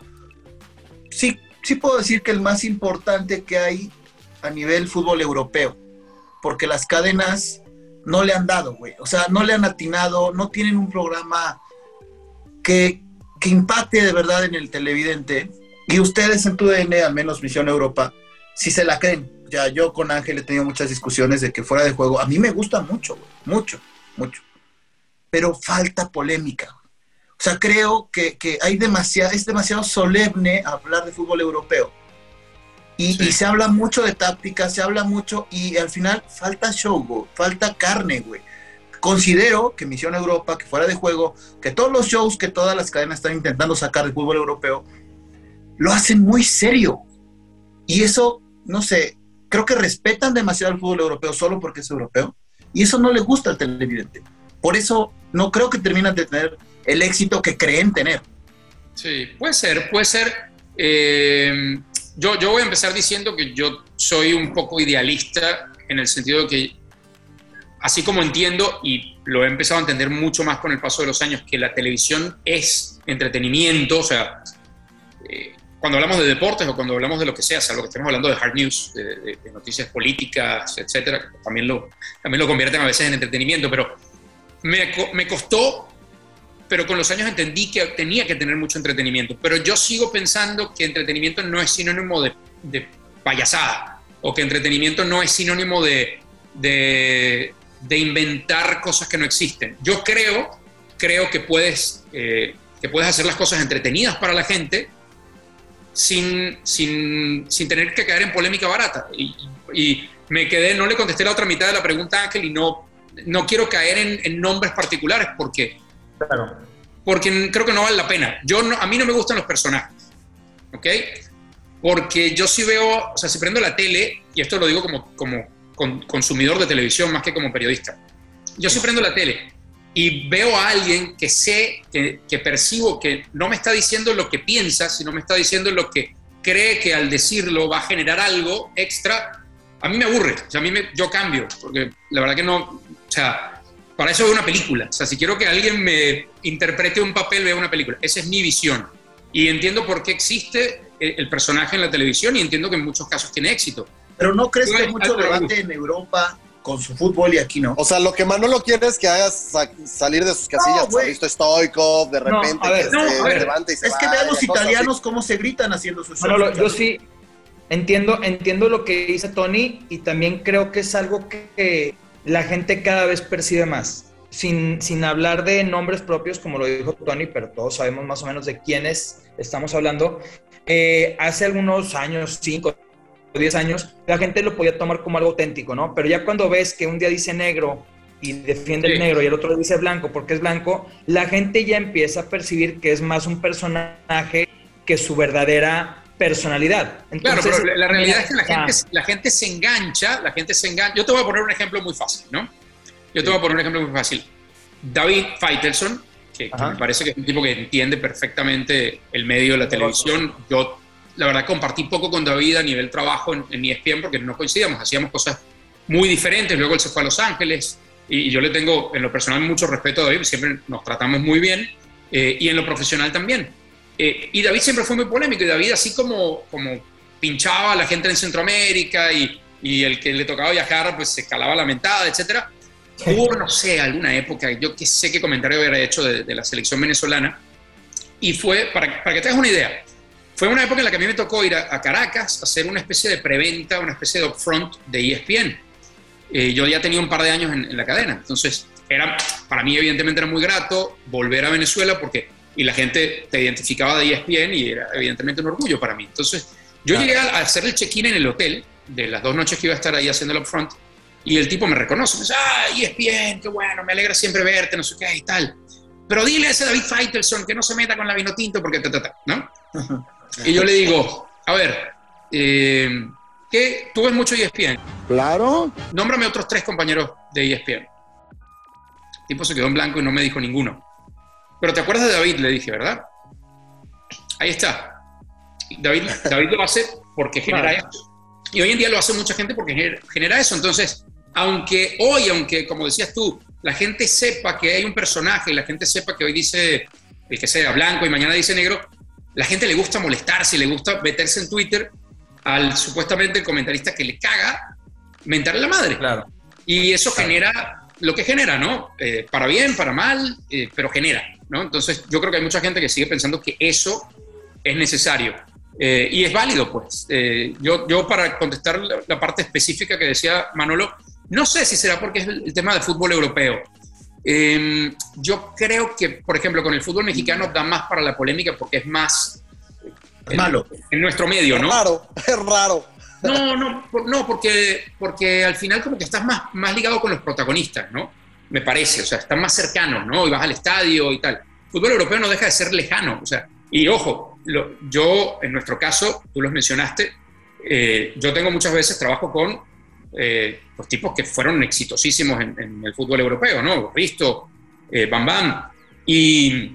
sí, sí puedo decir que el más importante que hay a nivel fútbol europeo, porque las cadenas no le han dado, güey, o sea, no le han atinado, no tienen un programa que, que impacte de verdad en el televidente, y ustedes en tu DN, al menos Misión Europa, si se la creen. Ya yo con Ángel he tenido muchas discusiones de que fuera de juego, a mí me gusta mucho, güey, mucho, mucho. Pero falta polémica. O sea, creo que, que hay demasiado, es demasiado solemne hablar de fútbol europeo. Y, sí. y, se habla mucho de táctica, se habla mucho, y al final falta show, güey, falta carne, güey. Considero que Misión Europa, que fuera de juego, que todos los shows que todas las cadenas están intentando sacar del fútbol europeo, lo hacen muy serio. Y eso, no sé, creo que respetan demasiado al fútbol europeo solo porque es europeo. Y eso no le gusta al televidente. Por eso no creo que terminan de tener el éxito que creen tener. Sí, puede ser, puede ser. Eh, yo, yo voy a empezar diciendo que yo soy un poco idealista en el sentido de que, así como entiendo, y lo he empezado a entender mucho más con el paso de los años, que la televisión es entretenimiento, o sea, eh, cuando hablamos de deportes o cuando hablamos de lo que sea, salvo que estemos hablando de hard news, de, de, de noticias políticas, etcétera, también lo, también lo convierten a veces en entretenimiento, pero me, me costó, pero con los años entendí que tenía que tener mucho entretenimiento. Pero yo sigo pensando que entretenimiento no es sinónimo de, de payasada, o que entretenimiento no es sinónimo de, de, de, inventar cosas que no existen. Yo creo, creo que puedes, eh, que puedes hacer las cosas entretenidas para la gente sin, sin, sin tener que caer en polémica barata. Y, y, me quedé, no le contesté la otra mitad de la pregunta a Ángel y no, no quiero caer en, en nombres particulares porque, claro. porque creo que no vale la pena. Yo no, a mí no me gustan los personajes, ¿ok? Porque yo sí veo, o sea, si prendo la tele, y esto lo digo como, como con, consumidor de televisión más que como periodista, yo sí prendo la tele y veo a alguien que sé, que, que, percibo que no me está diciendo lo que piensa, sino me está diciendo lo que cree que al decirlo va a generar algo extra, a mí me aburre, o sea, a mí me, yo cambio, porque la verdad que no, o sea, para eso veo una película, o sea, si quiero que alguien me interprete un papel, veo una película, esa es mi visión. Y entiendo por qué existe el personaje en la televisión y entiendo que en muchos casos tiene éxito. Pero no crees que hay mucho debate en Europa con su fútbol y aquí no. O sea, lo que Manolo quiere es que hagas sa salir de sus casillas. No, visto Stoikov, de repente no, ver, que no, se levanta y se Es va, que vean los italianos cómo se gritan haciendo sus Manolo, yo sí entiendo, entiendo lo que dice Tony y también creo que es algo que la gente cada vez percibe más. Sin, sin hablar de nombres propios, como lo dijo Tony, pero todos sabemos más o menos de quiénes estamos hablando. Eh, hace algunos años, cinco, 10 años, la gente lo podía tomar como algo auténtico, ¿no? Pero ya cuando ves que un día dice negro y defiende sí. el negro y el otro dice blanco porque es blanco, la gente ya empieza a percibir que es más un personaje que su verdadera personalidad. Entonces, claro, pero la realidad es que la gente, la gente se engancha, la gente se engancha. Yo te voy a poner un ejemplo muy fácil, ¿no? Yo te voy a poner un ejemplo muy fácil. David Feitelson, que, que me parece que es un tipo que entiende perfectamente el medio de la televisión. Yo la verdad compartí poco con David a nivel trabajo en, en, ESPN porque no coincidíamos, hacíamos cosas muy diferentes, luego él se fue a Los Ángeles y, y yo le tengo en lo personal mucho respeto a David, siempre nos tratamos muy bien eh, y en lo profesional también. Eh, y David siempre fue muy polémico y David así como, como pinchaba a la gente en Centroamérica y, y el que le tocaba viajar pues se calaba la mentada, etc. Hubo, no sé, alguna época, yo que sé qué comentario hubiera hecho de, de la selección venezolana y fue, para, para que te hagas una idea, fue una época en la que a mí me tocó ir a, a Caracas a hacer una especie de preventa, una especie de upfront de ESPN. Eh, yo ya tenía un par de años en, en, la cadena, entonces era, para mí evidentemente era muy grato volver a Venezuela porque, y la gente te identificaba de ESPN y era evidentemente un orgullo para mí. Entonces yo claro. llegué a, hacer el check-in en el hotel de las dos noches que iba a estar ahí haciendo el upfront, y el tipo me reconoce, me dice, ah, bien, qué bueno, me alegra siempre verte, no sé qué y tal. Pero dile a ese David Feitelson que no se meta con la vino tinto porque ta, ta, ta, ¿no? Y yo le digo, a ver, eh, ¿qué? ¿Tú ves mucho ESPN? Claro. Nómbrame otros tres compañeros de ESPN. El tipo se quedó en blanco y no me dijo ninguno. Pero te acuerdas de David, le dije, ¿verdad? Ahí está. David, David lo hace porque genera eso. Y hoy en día lo hace mucha gente porque genera eso. Entonces, aunque hoy, aunque como decías tú, la gente sepa que hay un personaje y la gente sepa que hoy dice el que sea blanco y mañana dice negro, la gente le gusta molestarse, le gusta meterse en Twitter al supuestamente comentarista que le caga, mentarle la madre. Claro. Y eso genera lo que genera, ¿no? Eh, para bien, para mal, eh, pero genera, ¿no? Entonces yo creo que hay mucha gente que sigue pensando que eso es necesario. Eh, y es válido, pues. yo, yo para contestar la, parte específica que decía Manolo, no sé si será porque es el, tema del fútbol europeo. Em, yo creo que, por ejemplo, con el fútbol mexicano da más para la polémica porque es más... malo. En nuestro medio, ¿no? Es raro, es raro. No, no, no porque, porque al final como que estás más, más ligado con los protagonistas, ¿no? Me parece, o sea, estás más cercano, ¿no? Y vas al estadio y tal. El fútbol europeo no deja de ser lejano, o sea, y ojo, yo en nuestro caso, tú los mencionaste, eh, yo tengo muchas veces trabajo con eh, los tipos que fueron exitosísimos en, el fútbol europeo, ¿no? Risto, eh, Bam Bam, y,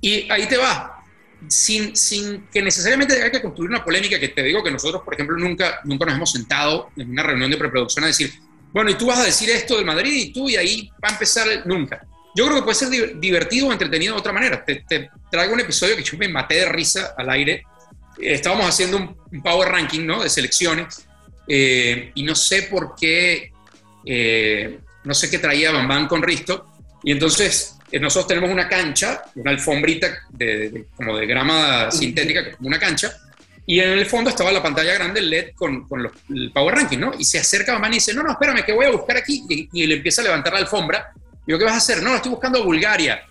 y ahí te va, sin, sin que necesariamente haya que construir una polémica, que te digo que nosotros, por ejemplo, nunca, nunca nos hemos sentado en una reunión de preproducción a decir, bueno, y tú vas a decir esto del Madrid y tú, y ahí va a empezar, nunca. Yo creo que puede ser divertido o entretenido de otra manera. Te, traigo un episodio que yo me maté de risa al aire. estábamos haciendo un, power ranking, ¿no? De selecciones. Eh, y no sé por qué, eh, no sé qué traía Bambán con Risto. Y entonces eh, nosotros tenemos una cancha, una alfombrita de, como de grama sintética, como una cancha, y en el fondo estaba la pantalla grande, el LED con, con los, el Power Ranking, ¿no? Y se acerca mamá y dice, no, no, espérame, que voy a buscar aquí, y, y le empieza a levantar la alfombra. Y yo, ¿qué vas a hacer? No, estoy buscando Bulgaria.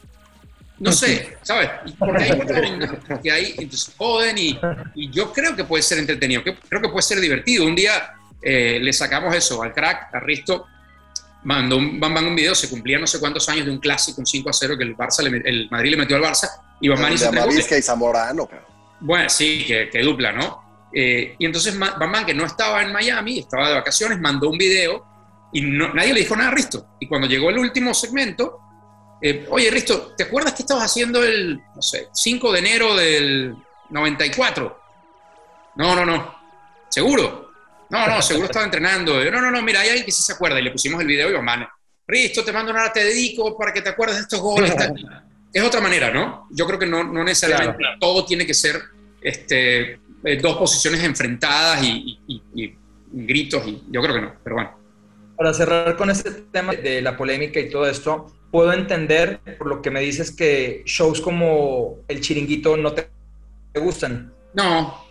No sé, ¿sabes? Porque hay que hay, entonces joden y, y, yo creo que puede ser entretenido, creo que puede ser divertido. Un día eh, le sacamos eso al crack, a Risto, mandó un, Bam un video, se cumplían no sé cuántos años de un clásico, un 5 a 0 que el, Barça el Madrid le metió al Barça y Bam hizo tres y Zamorano, Bueno, sí, que, dupla, ¿no? Eh, y entonces Bam que no estaba en Miami, estaba de vacaciones, mandó un video y nadie le dijo nada a Risto. Y cuando llegó el último segmento, eh, oye Risto, ¿te acuerdas que estabas haciendo el, no sé, 5 de enero del 94? No, no, no. ¿Seguro? No, no, seguro estaba entrenando. no, no, no, mira, hay alguien que sí se acuerda. Y le pusimos el video y mamá, Risto, te mando una te dedico para que te acuerdes de estos goles. es otra manera, ¿no? Yo creo que no, no necesariamente todo tiene que ser este, eh, dos posiciones enfrentadas y, gritos, y yo creo que no, pero bueno. Para cerrar con este tema de la polémica y todo esto, puedo entender por lo que me dices que shows como El Chiringuito no te gustan. No.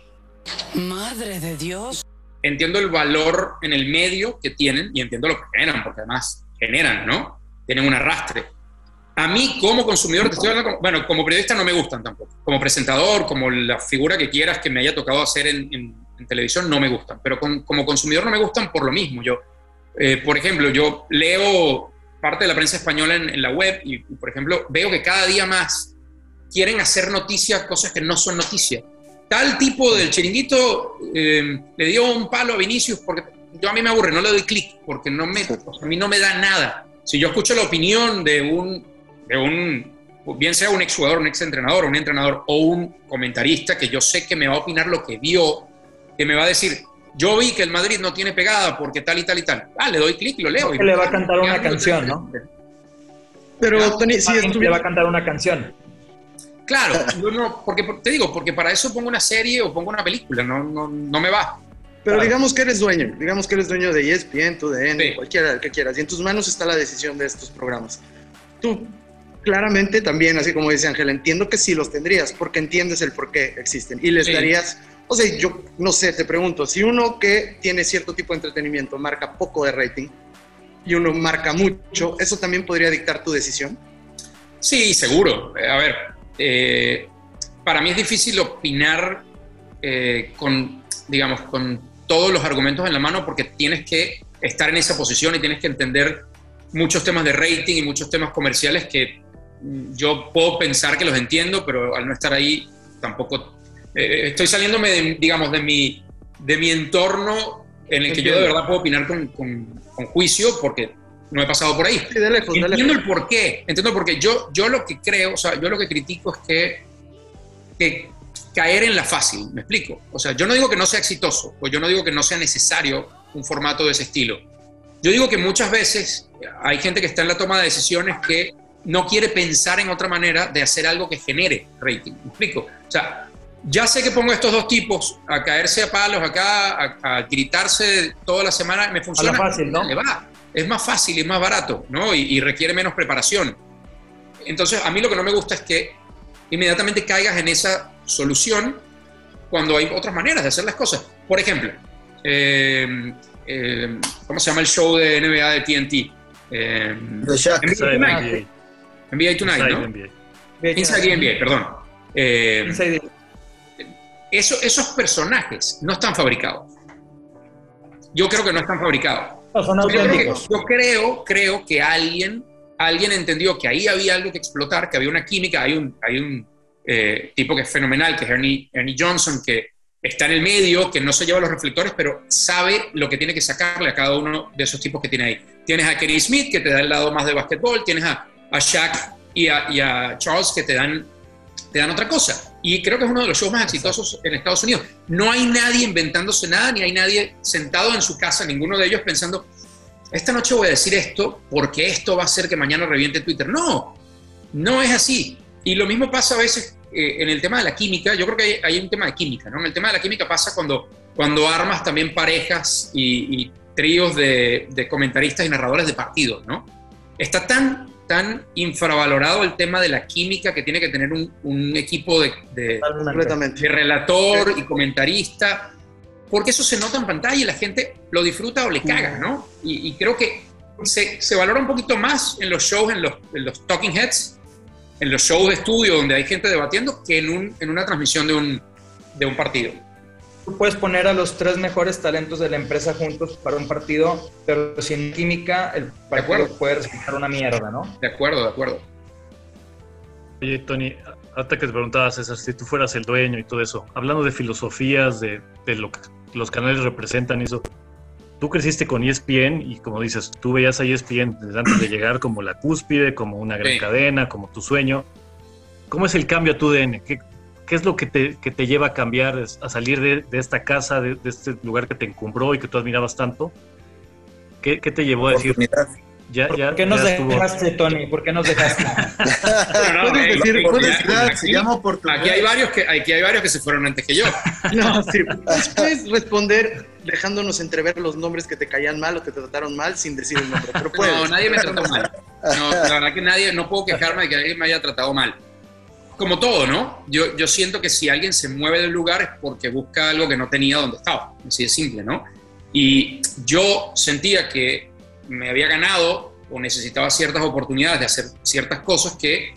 Madre de Dios entiendo el valor en el medio que tienen y entiendo lo que generan, porque además generan, ¿no? Tienen un arrastre. A mí como consumidor, te estoy hablando, bueno, como periodista no me gustan tampoco. Como presentador, como la figura que quieras que me haya tocado hacer en, televisión, no me gustan. Pero como consumidor no me gustan por lo mismo. Yo, eh, por ejemplo, yo leo parte de la prensa española en, la web y, por ejemplo, veo que cada día más quieren hacer noticias, cosas que no son noticias tal tipo del chiringuito eh, le dio un palo a Vinicius porque yo a mí me aburre, no le doy clic porque no me, a mí no me da nada. Si yo escucho la opinión de un, de un bien sea un exjugador, un exentrenador, un entrenador o un comentarista que yo sé que me va a opinar lo que vio, que me va a decir, yo vi que el Madrid no tiene pegada porque tal y tal y tal. Ah, le doy clic y lo leo. le va a cantar una canción, ¿no? Pero Tony, si Le va a cantar una canción. Claro, no, porque te digo, porque para eso pongo una serie o pongo una película, no, no, no me va. Pero digamos que eres dueño, digamos que eres dueño de ESPN, TUDN, sí. cualquiera que quieras, y en tus manos está la decisión de estos programas. Tú, claramente también, así como dice Ángel, entiendo que sí los tendrías, porque entiendes el por qué existen, y les darías, o sea, yo no sé, te pregunto, si uno que tiene cierto tipo de entretenimiento marca poco de rating, y uno marca mucho, ¿eso también podría dictar tu decisión? Sí, seguro. A ver, eh, para mí es difícil opinar eh, con, digamos, con todos los argumentos en la mano porque tienes que estar en esa posición y tienes que entender muchos temas de rating y muchos temas comerciales que yo puedo pensar que los entiendo, pero al no estar ahí tampoco eh, estoy saliéndome, de, digamos, de mi, de mi entorno en el que yo de verdad puedo opinar con, con, juicio porque no he pasado por ahí. Sí, de lejos, entiendo el por qué, entiendo el por qué. Yo, yo lo que creo, o sea, yo lo que critico es que, que caer en la fácil, me explico. O sea, yo no digo que no sea exitoso, o yo no digo que no sea necesario un formato de ese estilo. Yo digo que muchas veces hay gente que está en la toma de decisiones que no quiere pensar en otra manera de hacer algo que genere rating. ¿Me explico? O sea, ya sé que pongo estos dos tipos a caerse a palos acá, a, gritarse toda la semana, me funciona. fácil, ¿no? va. Es más fácil y es más barato, ¿no? Y, requiere menos preparación. Entonces, a mí lo que no me gusta es que inmediatamente caigas en esa solución cuando hay otras maneras de hacer las cosas. Por ejemplo, eh, eh, ¿cómo se llama el show de NBA de TNT? Eh, NBA, NBA Tonight, ¿no? Inside NBA, perdón. Eh, esos personajes no están fabricados. Yo creo que no están fabricados. Yo creo, creo que alguien, alguien entendió que ahí había algo que explotar, que había una química, hay un, hay un eh, tipo que es fenomenal, que es Ernie, Ernie Johnson, que está en el medio, que no se lleva los reflectores, pero sabe lo que tiene que sacarle a cada uno de esos tipos que tiene ahí. Tienes a Kenny Smith, que te da el lado más de básquetbol, tienes a, a Shaq y a, y a Charles, que te dan te dan otra cosa. Y creo que es uno de los shows más exitosos en Estados Unidos. No hay nadie inventándose nada, ni hay nadie sentado en su casa, ninguno de ellos pensando, esta noche voy a decir esto porque esto va a hacer que mañana reviente Twitter. No, no es así. Y lo mismo pasa a veces eh, en el tema de la química. Yo creo que hay, un tema de química, ¿no? En el tema de la química pasa cuando, cuando armas también parejas y, tríos de, de, comentaristas y narradores de partidos, ¿no? Está tan tan infravalorado el tema de la química que tiene que tener un, equipo de, de, relator y comentarista, porque eso se nota en pantalla y la gente lo disfruta o le caga, ¿no? Y, creo que se, se, valora un poquito más en los shows, en los, en los talking heads, en los shows de estudio donde hay gente debatiendo, que en, un, en una transmisión de un, de un partido tú puedes poner a los tres mejores talentos de la empresa juntos para un partido, pero sin química el partido puede resultar una mierda, ¿no? De acuerdo, de acuerdo. Oye, Tony, hasta que te preguntabas, César, si tú fueras el dueño y todo eso, hablando de filosofías, de, lo que los canales representan y eso, tú creciste con ESPN y como dices, tú veías a ESPN desde antes de llegar como la cúspide, como una gran cadena, como tu sueño. ¿Cómo es el cambio a tu DN? ¿Qué, ¿Qué es lo que te, que te lleva a cambiar, a salir de, de esta casa, de, de, este lugar que te encumbró y que tú admirabas tanto? ¿Qué, qué te llevó a decir? Ya, ya, ¿Por qué nos dejaste, Tony? ¿Por qué nos dejaste? no, no, decir, se llama oportunidad. Aquí hay, varios que, aquí hay varios que se fueron antes que yo. no, sí. Puedes responder dejándonos entrever los nombres que te caían mal o que te trataron mal sin decir el nombre. Pero puedes. No, nadie me trató mal. No, la verdad que nadie, no puedo quejarme de que alguien me haya tratado mal como todo, ¿no? Yo, yo siento que si alguien se mueve del lugar es porque busca algo que no tenía donde estaba, así de simple, ¿no? Y yo sentía que me había ganado o necesitaba ciertas oportunidades de hacer ciertas cosas que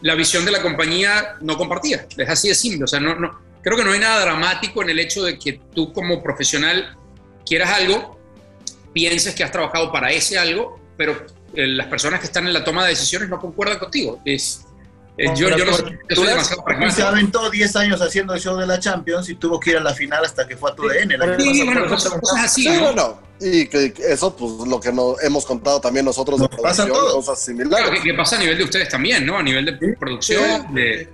la visión de la compañía no compartía. Es así de simple, o sea, no, no, creo que no hay nada dramático en el hecho de que tú como profesional quieras algo, pienses que has trabajado para ese algo, pero eh, las personas que están en la toma de decisiones no concuerdan contigo. Es, eh, yo, yo, no soy, demasiado pragmático. Se aventó 10 años haciendo el show de la Champions y tuvo que ir a la final hasta que fue a tu DN. Sí, bueno, cosas, así. ¿no? bueno, y que eso, pues lo que no, hemos contado también nosotros de producción, cosas similares. Claro, que, pasa a nivel de ustedes también, ¿no? A nivel de producción, de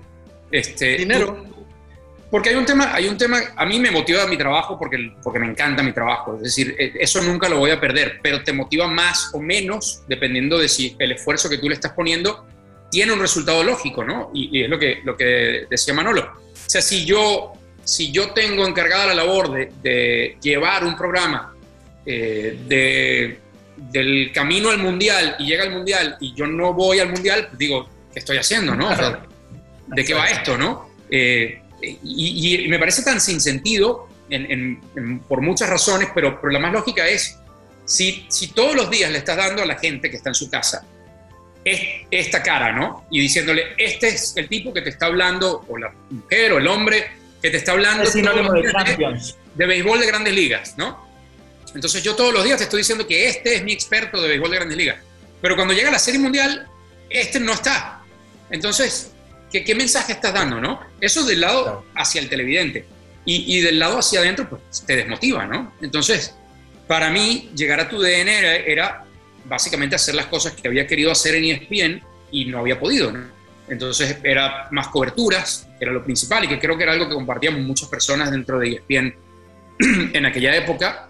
este, dinero. Porque hay un tema, hay un tema, a mí me motiva mi trabajo porque, porque me encanta mi trabajo, es decir, e, eso nunca lo voy a perder, pero te motiva más o menos dependiendo de si el esfuerzo que tú le estás poniendo tiene un resultado lógico, ¿no? Y, es lo que, lo que decía Manolo. O sea, si yo, si yo tengo encargada la labor de, llevar un programa eh, de, del camino al mundial y llega al mundial y yo no voy al mundial, pues digo, ¿qué estoy haciendo, no? ¿De qué va esto, no? Eh, y, me parece tan sin sentido por muchas razones, pero, pero la más lógica es, si, si todos los días le estás dando a la gente que está en su casa esta cara, ¿no? Y diciéndole, este es el tipo que te está hablando, o la mujer o el hombre, que te está hablando Es de de béisbol de grandes ligas, ¿no? Entonces yo todos los días te estoy diciendo que este es mi experto de béisbol de grandes ligas. Pero cuando llega la Serie Mundial, este no está. Entonces, ¿qué, qué mensaje estás dando, no? Eso del lado Claro. hacia el televidente. Y, y del lado hacia adentro, pues te desmotiva, ¿no? Entonces, para mí, llegar a tu DN era, era básicamente hacer las cosas que había querido hacer en ESPN y no había podido. Entonces era más coberturas, era lo principal, y que creo que era algo que compartíamos muchas personas dentro de ESPN en aquella época,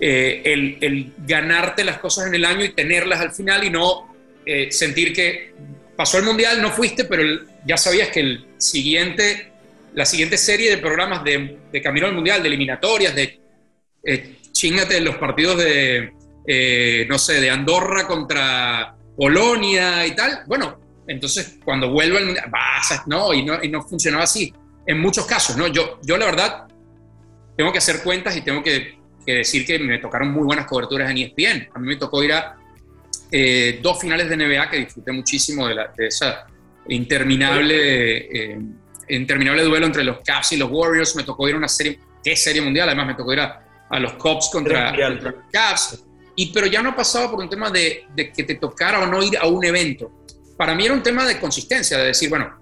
eh, el, ganarte las cosas en el año y tenerlas al final y no eh, sentir que pasó el mundial, no fuiste, pero ya sabías que el siguiente, la siguiente serie de programas de, de camino al mundial, de eliminatorias, de eh, chingate los partidos de, eh, no sé, de Andorra contra Polonia y tal, bueno, entonces cuando vuelva el mundial, vas no, y no, y no funcionaba así. En muchos casos, ¿no? Yo, yo la verdad tengo que hacer cuentas y tengo que, que decir que me tocaron muy buenas coberturas en ESPN. A mí me tocó ir a eh, dos finales de NBA que disfruté muchísimo de, la, de esa interminable, eh, interminable duelo entre los Cavs y los Warriors. Me tocó ir a una serie, ¿qué serie mundial? Además me tocó ir a, a los Cubs contra, contra los Cavs. Y, pero ya no pasaba por un tema de, que te tocara o no ir a un evento. Para mí era un tema de consistencia, de decir, bueno,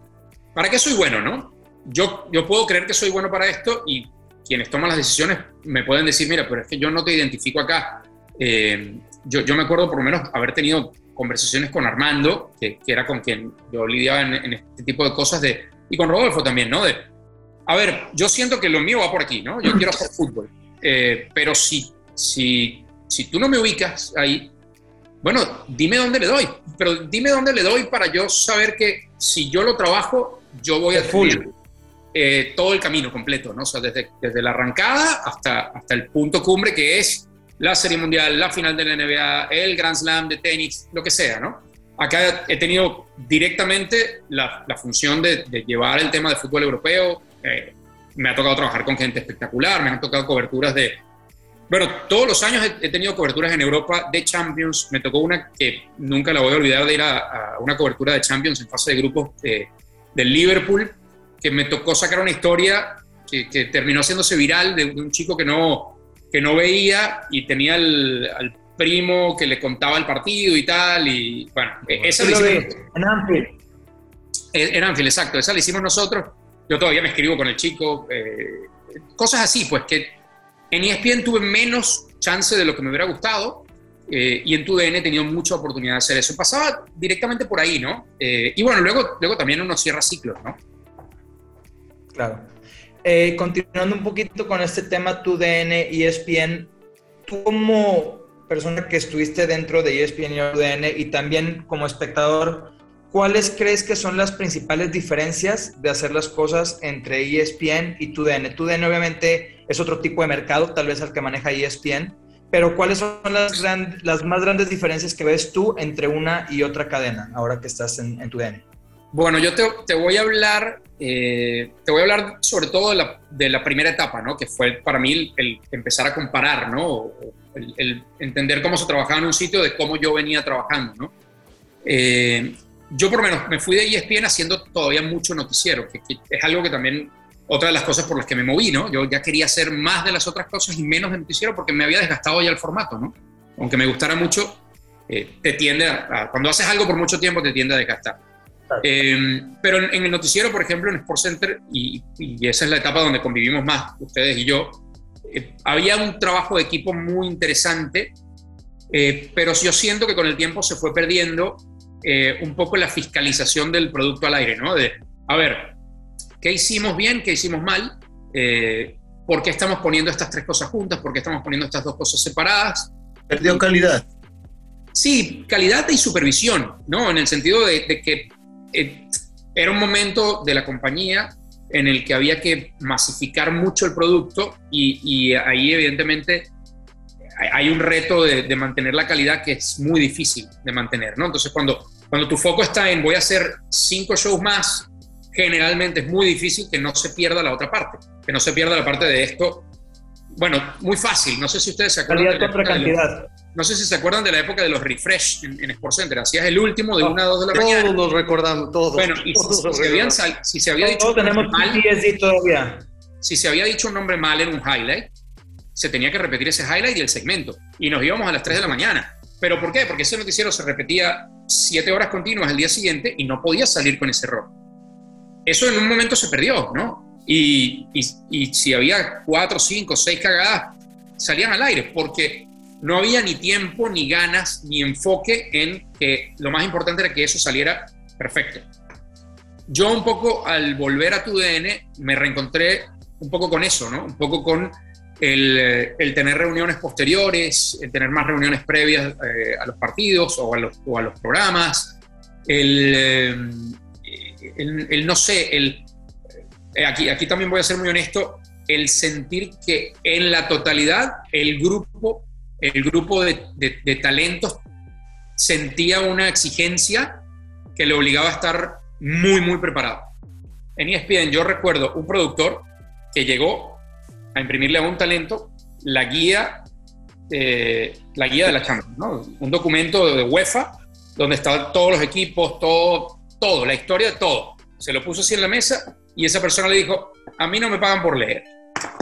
¿para qué soy bueno, no? Yo, yo puedo creer que soy bueno para esto y quienes toman las decisiones me pueden decir, mira, pero es que yo no te identifico acá. Eh, yo, yo me acuerdo por lo menos haber tenido conversaciones con Armando, que, que era con quien yo lidiaba en, en este tipo de cosas, de, y con Rodolfo también, ¿no? De, a ver, yo siento que lo mío va por aquí, ¿no? Yo quiero hacer fútbol. Eh, pero si, si, si tú no me ubicas ahí, bueno, dime dónde le doy. Pero dime dónde le doy para yo saber que si yo lo trabajo, yo voy a tener eh, todo el camino completo, ¿no? O sea, desde, desde la arrancada hasta, hasta el punto cumbre que es la Serie Mundial, la final de la NBA, el Grand Slam de tenis, lo que sea, ¿no? Acá he tenido directamente la, la función de, de llevar el tema de fútbol europeo. eh, me ha tocado trabajar con gente espectacular, me han tocado coberturas de... Bueno, todos los años he, tenido coberturas en Europa de Champions. Me tocó una que nunca la voy a olvidar de ir a, a una cobertura de Champions en fase de grupos eh, del Liverpool, que me tocó sacar una historia que, que terminó haciéndose viral de, de un chico que no, que no veía y tenía al, al primo que le contaba el partido y tal. Y bueno, eh, esa Sí la hicimos, en Anfield. eh, en Anfield, exacto, esa la hicimos nosotros. Yo todavía me escribo con el chico. eh, cosas así, pues que en E ESPN tuve menos chance de lo que me hubiera gustado. eh, y en tu DN he tenido mucha oportunidad de hacer eso. Pasaba directamente por ahí, ¿no? Eh, y bueno, luego, luego también uno cierra ciclos, ¿no? Claro. Eh, continuando un poquito con este tema, tu DN, ESPN, tú como persona que estuviste dentro de E ESPN y UDN y también como espectador, ¿cuáles crees que son las principales diferencias de hacer las cosas entre ESPN y tu DN? Tu DN obviamente es otro tipo de mercado, tal vez al que maneja ESPN, pero ¿cuáles son las, más grandes diferencias que ves tú entre una y otra cadena ahora que estás en, en tu DN? Bueno, yo te, voy a hablar, eh, te voy a hablar sobre todo de la, primera etapa, ¿no? Que fue para mí el, empezar a comparar, ¿no? El entender cómo se trabajaba en un sitio de cómo yo venía trabajando, ¿no? Eh, yo por lo menos me fui de ESPN haciendo todavía mucho noticiero, que, que es algo que también, otra de las cosas por las que me moví, ¿no? Yo ya quería hacer más de las otras cosas y menos de noticiero porque me había desgastado ya el formato, ¿no? Aunque me gustara mucho, eh, te tiende a, a- cuando haces algo por mucho tiempo te tiende a desgastar. Eh, pero en, en el noticiero, por ejemplo, en Sports Center, y, y esa es la etapa donde convivimos más, ustedes y yo, eh, había un trabajo de equipo muy interesante, eh, pero yo siento que con el tiempo se fue perdiendo eh, un poco la fiscalización del producto al aire, ¿no? De, a ver, ¿qué hicimos bien? ¿Qué hicimos mal? Eh, ¿Por qué estamos poniendo estas tres cosas juntas? ¿Por qué estamos poniendo estas dos cosas separadas? Perdió calidad. Sí, calidad y supervisión, ¿no? En el sentido de, de que eh, era un momento de la compañía en el que había que masificar mucho el producto y, y ahí evidentemente hay- un reto de, de mantener la calidad que es muy difícil de mantener, ¿no? Entonces cuando, cuando tu foco está en voy a hacer cinco shows más, generalmente es muy difícil que no se pierda la otra parte, que no se pierda la parte de esto. Bueno, muy fácil, no sé si ustedes se acuerdan. Calidad contra los- cantidad. no sé si se acuerdan de la época de los refresh en, en Sports Center. Hacías el último de una a dos de la mañana. Todos recordamos, todos. Bueno, y todos si, los si se habían recordamos. sal- si se había dicho Todos tenemos mal, todavía. si se había dicho un nombre mal en un highlight, se tenía que repetir ese highlight y el segmento. Y nos íbamos a las 3 de la mañana. ¿Pero por qué? Porque ese noticiero se repetía 7 horas continuas el día siguiente y no podía salir con ese error. Eso en un momento se perdió, ¿no? Y, y, si había 4, 5, 6 cagadas, salían al aire, porque no había ni tiempo, ni ganas, ni enfoque en que lo más importante era que eso saliera perfecto. Yo un poco al volver a tu DN me reencontré un poco con eso, ¿no? Un poco con el, el tener reuniones posteriores, el tener más reuniones previas eh, a los partidos o a los, programas, el, eh, el, no sé, el, eh, aquí, aquí también voy a ser muy honesto, el sentir que en la totalidad el grupo el grupo de, de, talentos sentía una exigencia que le obligaba a estar muy, muy preparado. En ESPN yo recuerdo un productor que llegó a imprimirle a un talento la guía, eh, la guía de la Champions, ¿no? un documento de UEFA donde estaban todos los equipos, todo, todo, la historia de todo. Se lo puso así en la mesa y esa persona le dijo, a mí no me pagan por leer,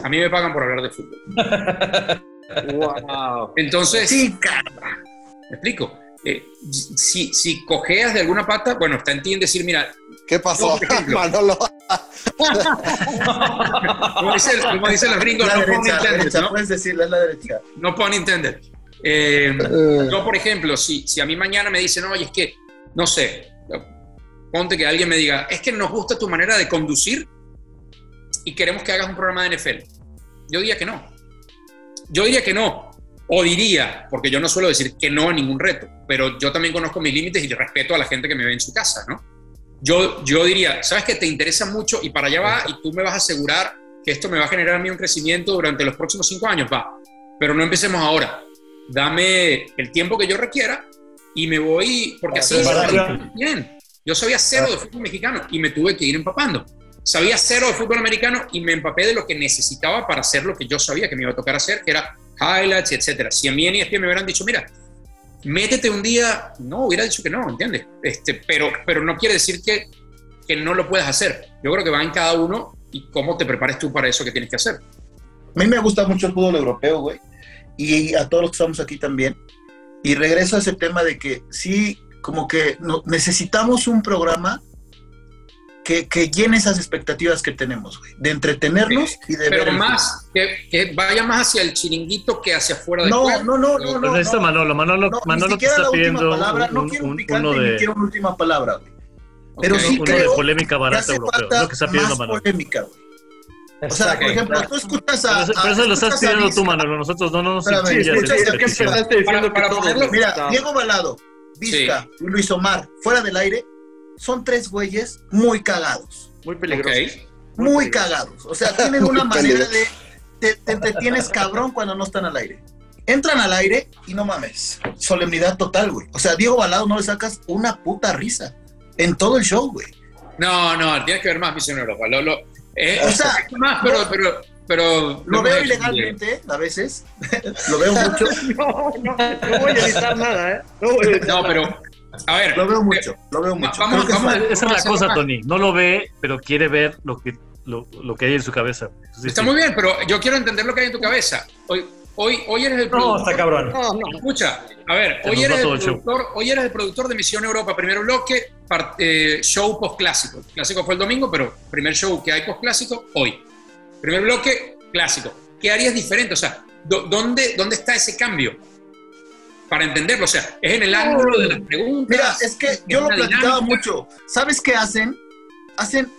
a mí me pagan por hablar de fútbol. Wow. Entonces, sí, me explico. Eh, si, si cojeas de alguna pata, bueno, está en ti en decir, mira. ¿Qué pasó, Manolo? como, dice, como dicen los gringos, no pon intended. ¿no? Puedes decirle la derecha. No pon intended. Eh, eh. Yo, por ejemplo, si, si a mí mañana me dicen, oye, es que, no sé, ponte que alguien me diga, es que nos gusta tu manera de conducir y queremos que hagas un programa de NFL. Yo diría que no. Yo diría que no, o diría, porque yo no suelo decir que no a ningún reto, pero yo también conozco mis límites y respeto a la gente que me ve en su casa, ¿no? Yo, yo diría, ¿sabes que te interesa mucho y para allá va y tú me vas a asegurar que esto me va a generar a mí un crecimiento durante los próximos cinco años? Va, pero no empecemos ahora. Dame el tiempo que yo requiera y me voy, porque así bien. Yo sabía cero de fútbol mexicano y me tuve que ir empapando sabía cero de fútbol americano y me empapé de lo que necesitaba para hacer lo que yo sabía que me iba a tocar hacer, que era highlights, etcétera. Si a mí en ESPN me hubieran dicho, mira, métete un día, no, hubiera dicho que no, ¿entiendes? Este, pero, pero no quiere decir que, que no lo puedas hacer. Yo creo que va en cada uno y cómo te prepares tú para eso que tienes que hacer. A mí me gusta mucho el fútbol europeo, güey, y a todos los que estamos aquí también. Y regreso a ese tema de que sí, como que necesitamos un programa que, llene esas expectativas que tenemos, güey, de entretenernos y de Pero más, que, que, vaya más hacia el chiringuito que hacia afuera del no, No, no, no, no. Pues no Manolo, Manolo, no, Manolo te está pidiendo palabra, no quiero un, picante, uno de... quiero una última palabra, güey. Pero okay. sí uno creo de polémica barata europeo, lo que está pidiendo más Manolo. polémica, güey. O sea, por ejemplo, tú escuchas a. Pero, pero eso lo estás pidiendo tú, Manolo. Nosotros no, no nos Mira, Diego Balado, Vizca y Luis Omar, fuera del aire, son tres güeyes muy cagados. Muy peligrosos. Muy, cagados. O sea, tienen una manera de. Te, te entretienes cabrón cuando no están al aire. Entran al aire y no mames. Solemnidad total, güey. O sea, Diego Balado no le sacas una puta risa en todo el show, güey. No, no, tienes que ver más Misión Europa. Lo, lo, eh, o sea, más, pero, pero, pero, lo veo ilegalmente a veces. lo veo mucho. no, no, no voy a editar nada, ¿eh? No, voy a editar no pero a ver. Lo veo mucho, lo veo mucho. Vamos, vamos, esa es la cosa, Tony. No lo ve, pero quiere ver lo que, lo, lo que hay en su cabeza. Está sí. muy bien, pero yo quiero entender lo que hay en tu cabeza. Hoy, hoy, hoy eres el productor. No, está cabrón. No, no, escucha. A ver, hoy eres, el productor, hoy eres el productor de Misión Europa, primero bloque, eh, show post clásico. El clásico fue el domingo, pero primer show que hay post clásico, hoy. Primer bloque, clásico. ¿Qué harías diferente? O sea, ¿dónde, dónde está ese cambio? Para entenderlo. O sea, es en el ángulo de las preguntas. Mira, es que yo lo platicaba mucho. ¿Sabes qué hacen? Hacen.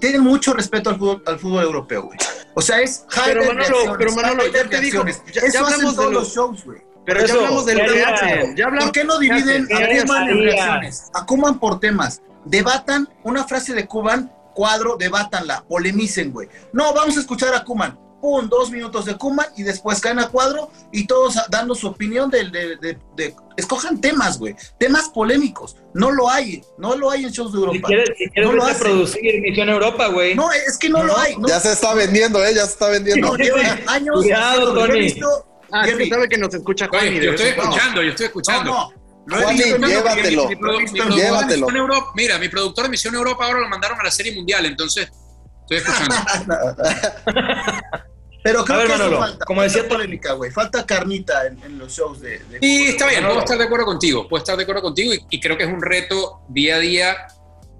Tienen mucho respeto al fútbol, al fútbol europeo, güey. O sea, es Pero Manolo, pero Manolo, ya te digo, ya, Eso ya hablamos todos de los shows, güey. Pero ya hablamos de lo que hacen. Ya hablamos, ¿Por qué no dividen a Kuman en reacciones? A Kuman por temas. Debatan una frase de Kuman, cuadro, debátanla, polemicen, güey. No, vamos a escuchar a Kuman pum, dos minutos de Kuman y después caen a cuadro y todos dando su opinión de, de, de, de escojan temas, güey, temas polémicos. No lo hay, no lo hay en shows de Europa. Si quieres, si quieres no lo hace. producir Misión Europa, güey. No, es que no, no lo hay. No. Ya se está vendiendo, ¿eh? Ya se está vendiendo. No, lleva años. Cuidado, Tony. Ah, Jerry, sabe que nos escucha Juan. Oye, yo estoy escuchando, yo estoy escuchando. No, no. Juan, llévatelo. Mi, mi, mi, llévatelo. Europa, mira, mi productor de Misión Europa ahora lo mandaron a la Serie Mundial, entonces Estoy escuchando. Pero creo ver, que eso Manolo, falta, como falta decía- polémica, güey. Falta carnita en, en los shows de. de Sí, está bien, No, puedo estar de acuerdo contigo, puedo estar de acuerdo contigo y, y creo que es un reto día a día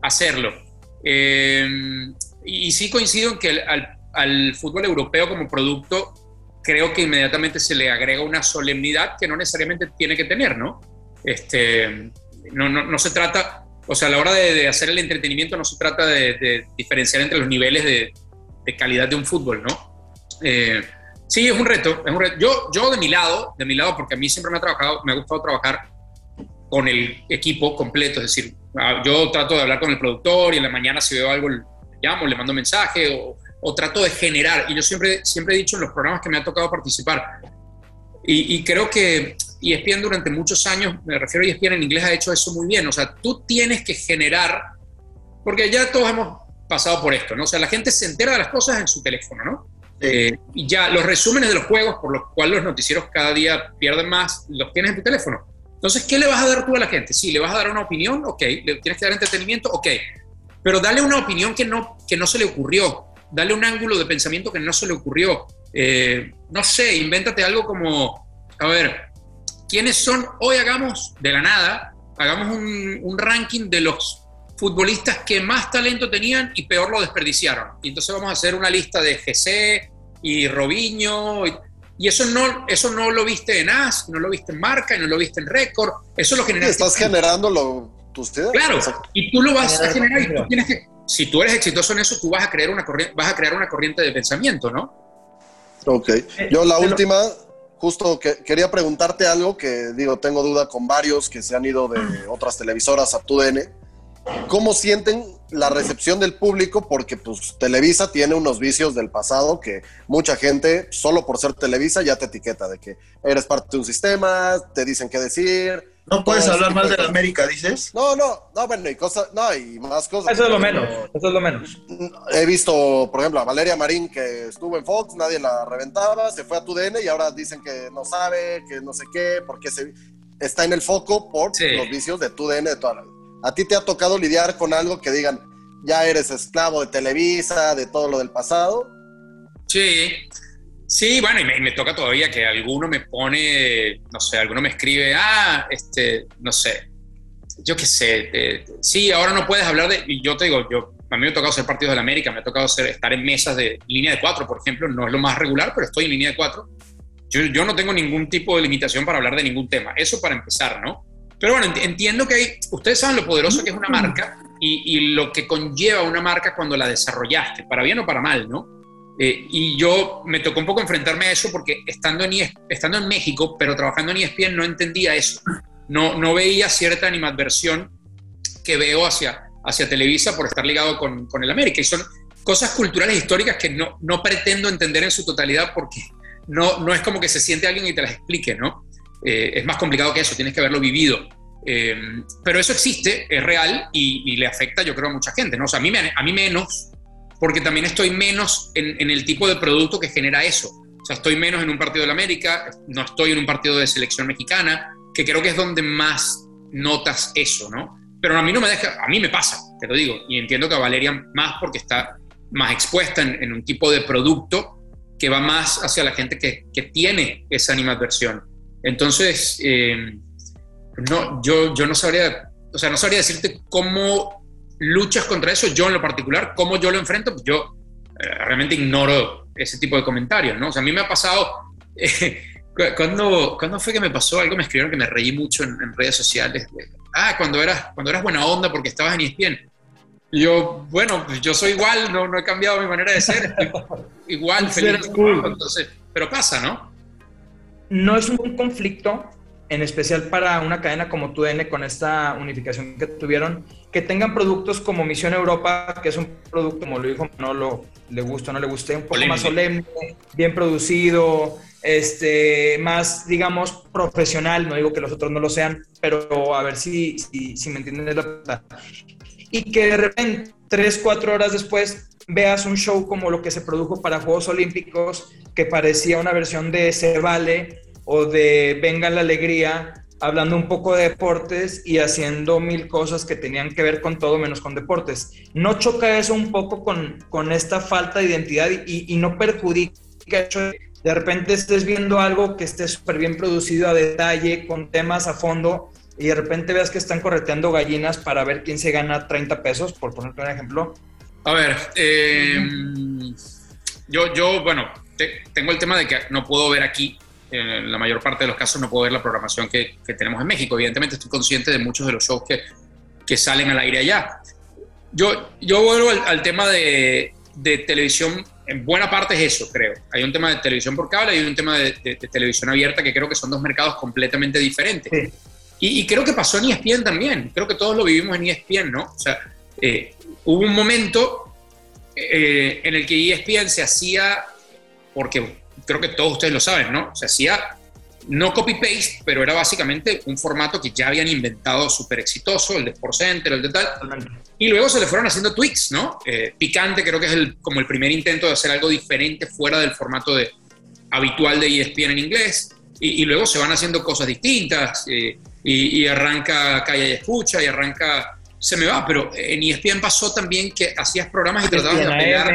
hacerlo. Eh, y, y sí coincido en que al, al- al fútbol europeo como producto creo que inmediatamente se le agrega una solemnidad que no necesariamente tiene que tener, ¿no? Este, no, no, no se trata, o sea, a la hora de, de hacer el entretenimiento no se trata de, de diferenciar entre los niveles de, de calidad de un fútbol, ¿no? Eh, sí, es un reto, es un reto. Yo, yo de mi lado, de mi lado, porque a mí siempre me ha trabajado, me ha gustado trabajar con el equipo completo, es decir, ah, yo trato de hablar con el productor y en la mañana si veo algo llamo, le mando un mensaje o, o trato de generar. Y yo siempre, siempre he dicho en los programas que me ha tocado participar, y, y creo que ESPN durante muchos años, me refiero a ESPN en inglés, ha hecho eso muy bien. O sea, tú tienes que generar, porque ya todos hemos pasado por esto, ¿no? O sea, la gente se entera de las cosas en su teléfono, ¿no? Eh, y ya los resúmenes de los juegos, por los cuales los noticieros cada día pierden más, los tienes en tu teléfono. Entonces, ¿qué le vas a dar tú a la gente? Sí, le vas a dar una opinión, ok. Le tienes que dar entretenimiento, ok. Pero dale una opinión que no, que no se le ocurrió. Dale un ángulo de pensamiento que no se le ocurrió. Eh, no sé, invéntate algo como, a ver, ¿quiénes son? Hoy hagamos de la nada, hagamos un ranking de los futbolistas que más talento tenían y peor lo desperdiciaron. Y entonces vamos a hacer una lista de GC y Robinho. Y, y eso, no, eso no lo viste en AS, no lo viste en Marca y no lo viste en Récord. Eso lo generaste. Estás generando lo, tus ideas. Claro, Exacto. y tú lo vas a Generar y tú tienes que, si tú eres exitoso en eso, tú vas a crear una corriente, vas a crear una corriente de pensamiento, ¿no? Ok. Yo la pero- última, justo que quería preguntarte algo que digo, tengo duda con varios que se han ido de otras televisoras a TUDN. ¿Cómo sienten la recepción del público? Porque pues Televisa tiene unos vicios del pasado que mucha gente, solo por ser Televisa, ya te etiqueta de que eres parte de un sistema, te dicen qué decir. No puedes hablar mal de la. América, dices. No, no, no, bueno, y cosas, no, y más cosas. Eso es lo menos, eso es lo menos. He visto, por ejemplo, a Valeria Marín que estuvo en Fox, nadie la reventaba, se fue a TUDN y ahora dicen que no sabe, que no sé qué, porque se, está en el foco por Sí. los vicios de TUDN de toda la vida. ¿A ti te ha tocado lidiar con algo que digan, ya eres esclavo de Televisa, de todo lo del pasado? Sí, sí, bueno, y me, toca todavía que alguno me pone, no sé, alguno me escribe, ah, este, no sé, yo qué sé, eh, sí, ahora no puedes hablar de, y yo te digo, yo, a mí me ha tocado ser partidos de la América, me ha tocado ser, estar en mesas de línea de cuatro, por ejemplo, no es lo más regular, pero estoy en línea de cuatro. Yo, yo no tengo ningún tipo de limitación para hablar de ningún tema, eso para empezar, ¿no? Pero bueno, ent- entiendo que hay, ustedes saben lo poderoso que es una marca y, y lo que conlleva una marca cuando la desarrollaste, para bien o para mal, ¿no? Eh, y yo me tocó un poco enfrentarme a eso porque estando en, ES estando en México, pero trabajando en E ESPN, no entendía eso. No, no veía cierta animadversión que veo hacia, hacia Televisa por estar ligado con, con el América. Y son cosas culturales históricas que no, no pretendo entender en su totalidad porque no, no es como que se siente alguien y te las explique, ¿no? Eh, es más complicado que eso, tienes que haberlo vivido. Eh, pero eso existe, es real y, le afecta, yo creo, a mucha gente, ¿no? A mí, menos, porque también estoy menos en, el tipo de producto que genera eso. O sea, estoy menos en un partido de la América, no estoy en un partido de selección mexicana, que creo que es donde más notas eso, ¿no? Pero a mí no me deja, a mí me pasa, te lo digo, y entiendo que a Valeria más porque está más expuesta en, un tipo de producto que va más hacia la gente que tiene esa animadversión. Entonces, eh, no, yo, yo no sabría, o sea, no sabría decirte cómo luchas contra eso, yo en lo particular, cómo yo lo enfrento, pues yo eh, realmente ignoro ese tipo de comentarios, ¿no? O sea, a mí me ha pasado, eh, cu- cuando, cuando fue que me pasó algo, me escribieron que me reí mucho en, en redes sociales, de, ah, cuando eras, cuando eras buena onda porque estabas en ESPN. Y yo, bueno, pues yo soy igual, no, no he cambiado mi manera de ser, igual, feliz, cool. entonces, pero pasa, ¿no? No es un conflicto, en especial para una cadena como TUDN con esta unificación que tuvieron, que tengan productos como Misión Europa, que es un producto, como lo dijo Manolo, le gusta o no le guste, un poco Polémico. más solemne, bien producido, este, más, digamos, profesional, no digo que los otros no lo sean, pero a ver si, si, si me entienden la. Y que de repente, tres, cuatro horas después, veas un show como lo que se produjo para Juegos Olímpicos, que parecía una versión de Se Vale o de Venga la Alegría, hablando un poco de deportes y haciendo mil cosas que tenían que ver con todo menos con deportes. ¿No choca eso un poco con, con esta falta de identidad y, y no perjudica de repente estés viendo algo que esté súper bien producido a detalle, con temas a fondo, y de repente veas que están correteando gallinas para ver quién se gana 30 pesos, por ponerte un ejemplo? A ver, eh, yo, yo, bueno, tengo el tema de que no puedo ver aquí, en la mayor parte de los casos no puedo ver la programación que, que tenemos en México. Evidentemente estoy consciente de muchos de los shows que, que salen al aire allá. Yo, yo vuelvo al, al tema de, de, televisión, en buena parte es eso, creo. Hay un tema de televisión por cable y hay un tema de, de, televisión abierta que creo que son dos mercados completamente diferentes. Sí. Y, y, creo que pasó en ESPN también. Creo que todos lo vivimos en ESPN, ¿no? O sea, eh, hubo un momento eh, en el que ESPN se hacía, porque creo que todos ustedes lo saben, ¿no? Se hacía no copy-paste, pero era básicamente un formato que ya habían inventado súper exitoso, el de SportsCenter, el de tal. Y luego se le fueron haciendo tweaks, ¿no? Eh, Picante creo que es el, como el primer intento de hacer algo diferente fuera del formato de, habitual de ESPN en inglés. Y, y luego se van haciendo cosas distintas. Eh, y, y, arranca Calla y Escucha y arranca... Se me va, pero en ESPN pasó también que hacías programas y tratabas de apelar,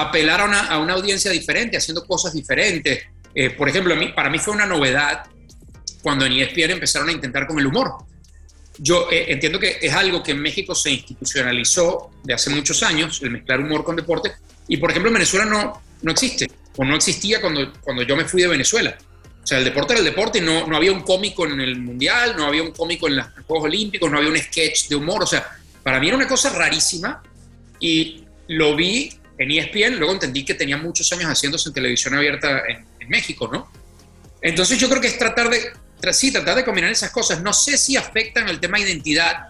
apelar a, una, a una audiencia diferente, haciendo cosas diferentes. Eh, por ejemplo, mí, para mí fue una novedad cuando en ESPN empezaron a intentar con el humor. Yo eh, entiendo que es algo que en México se institucionalizó de hace muchos años, el mezclar humor con deporte, y por ejemplo en Venezuela no, no existe, o no existía cuando, cuando yo me fui de Venezuela. O sea, el deporte era el deporte no, no había un cómico en el Mundial, no había un cómico en los Juegos Olímpicos, no había un sketch de humor. O sea, para mí era una cosa rarísima y lo vi en ESPN, luego entendí que tenía muchos años haciéndose en televisión abierta en, en México, ¿no? Entonces yo creo que es tratar de, sí, tratar de combinar esas cosas. No sé si afectan el tema identidad,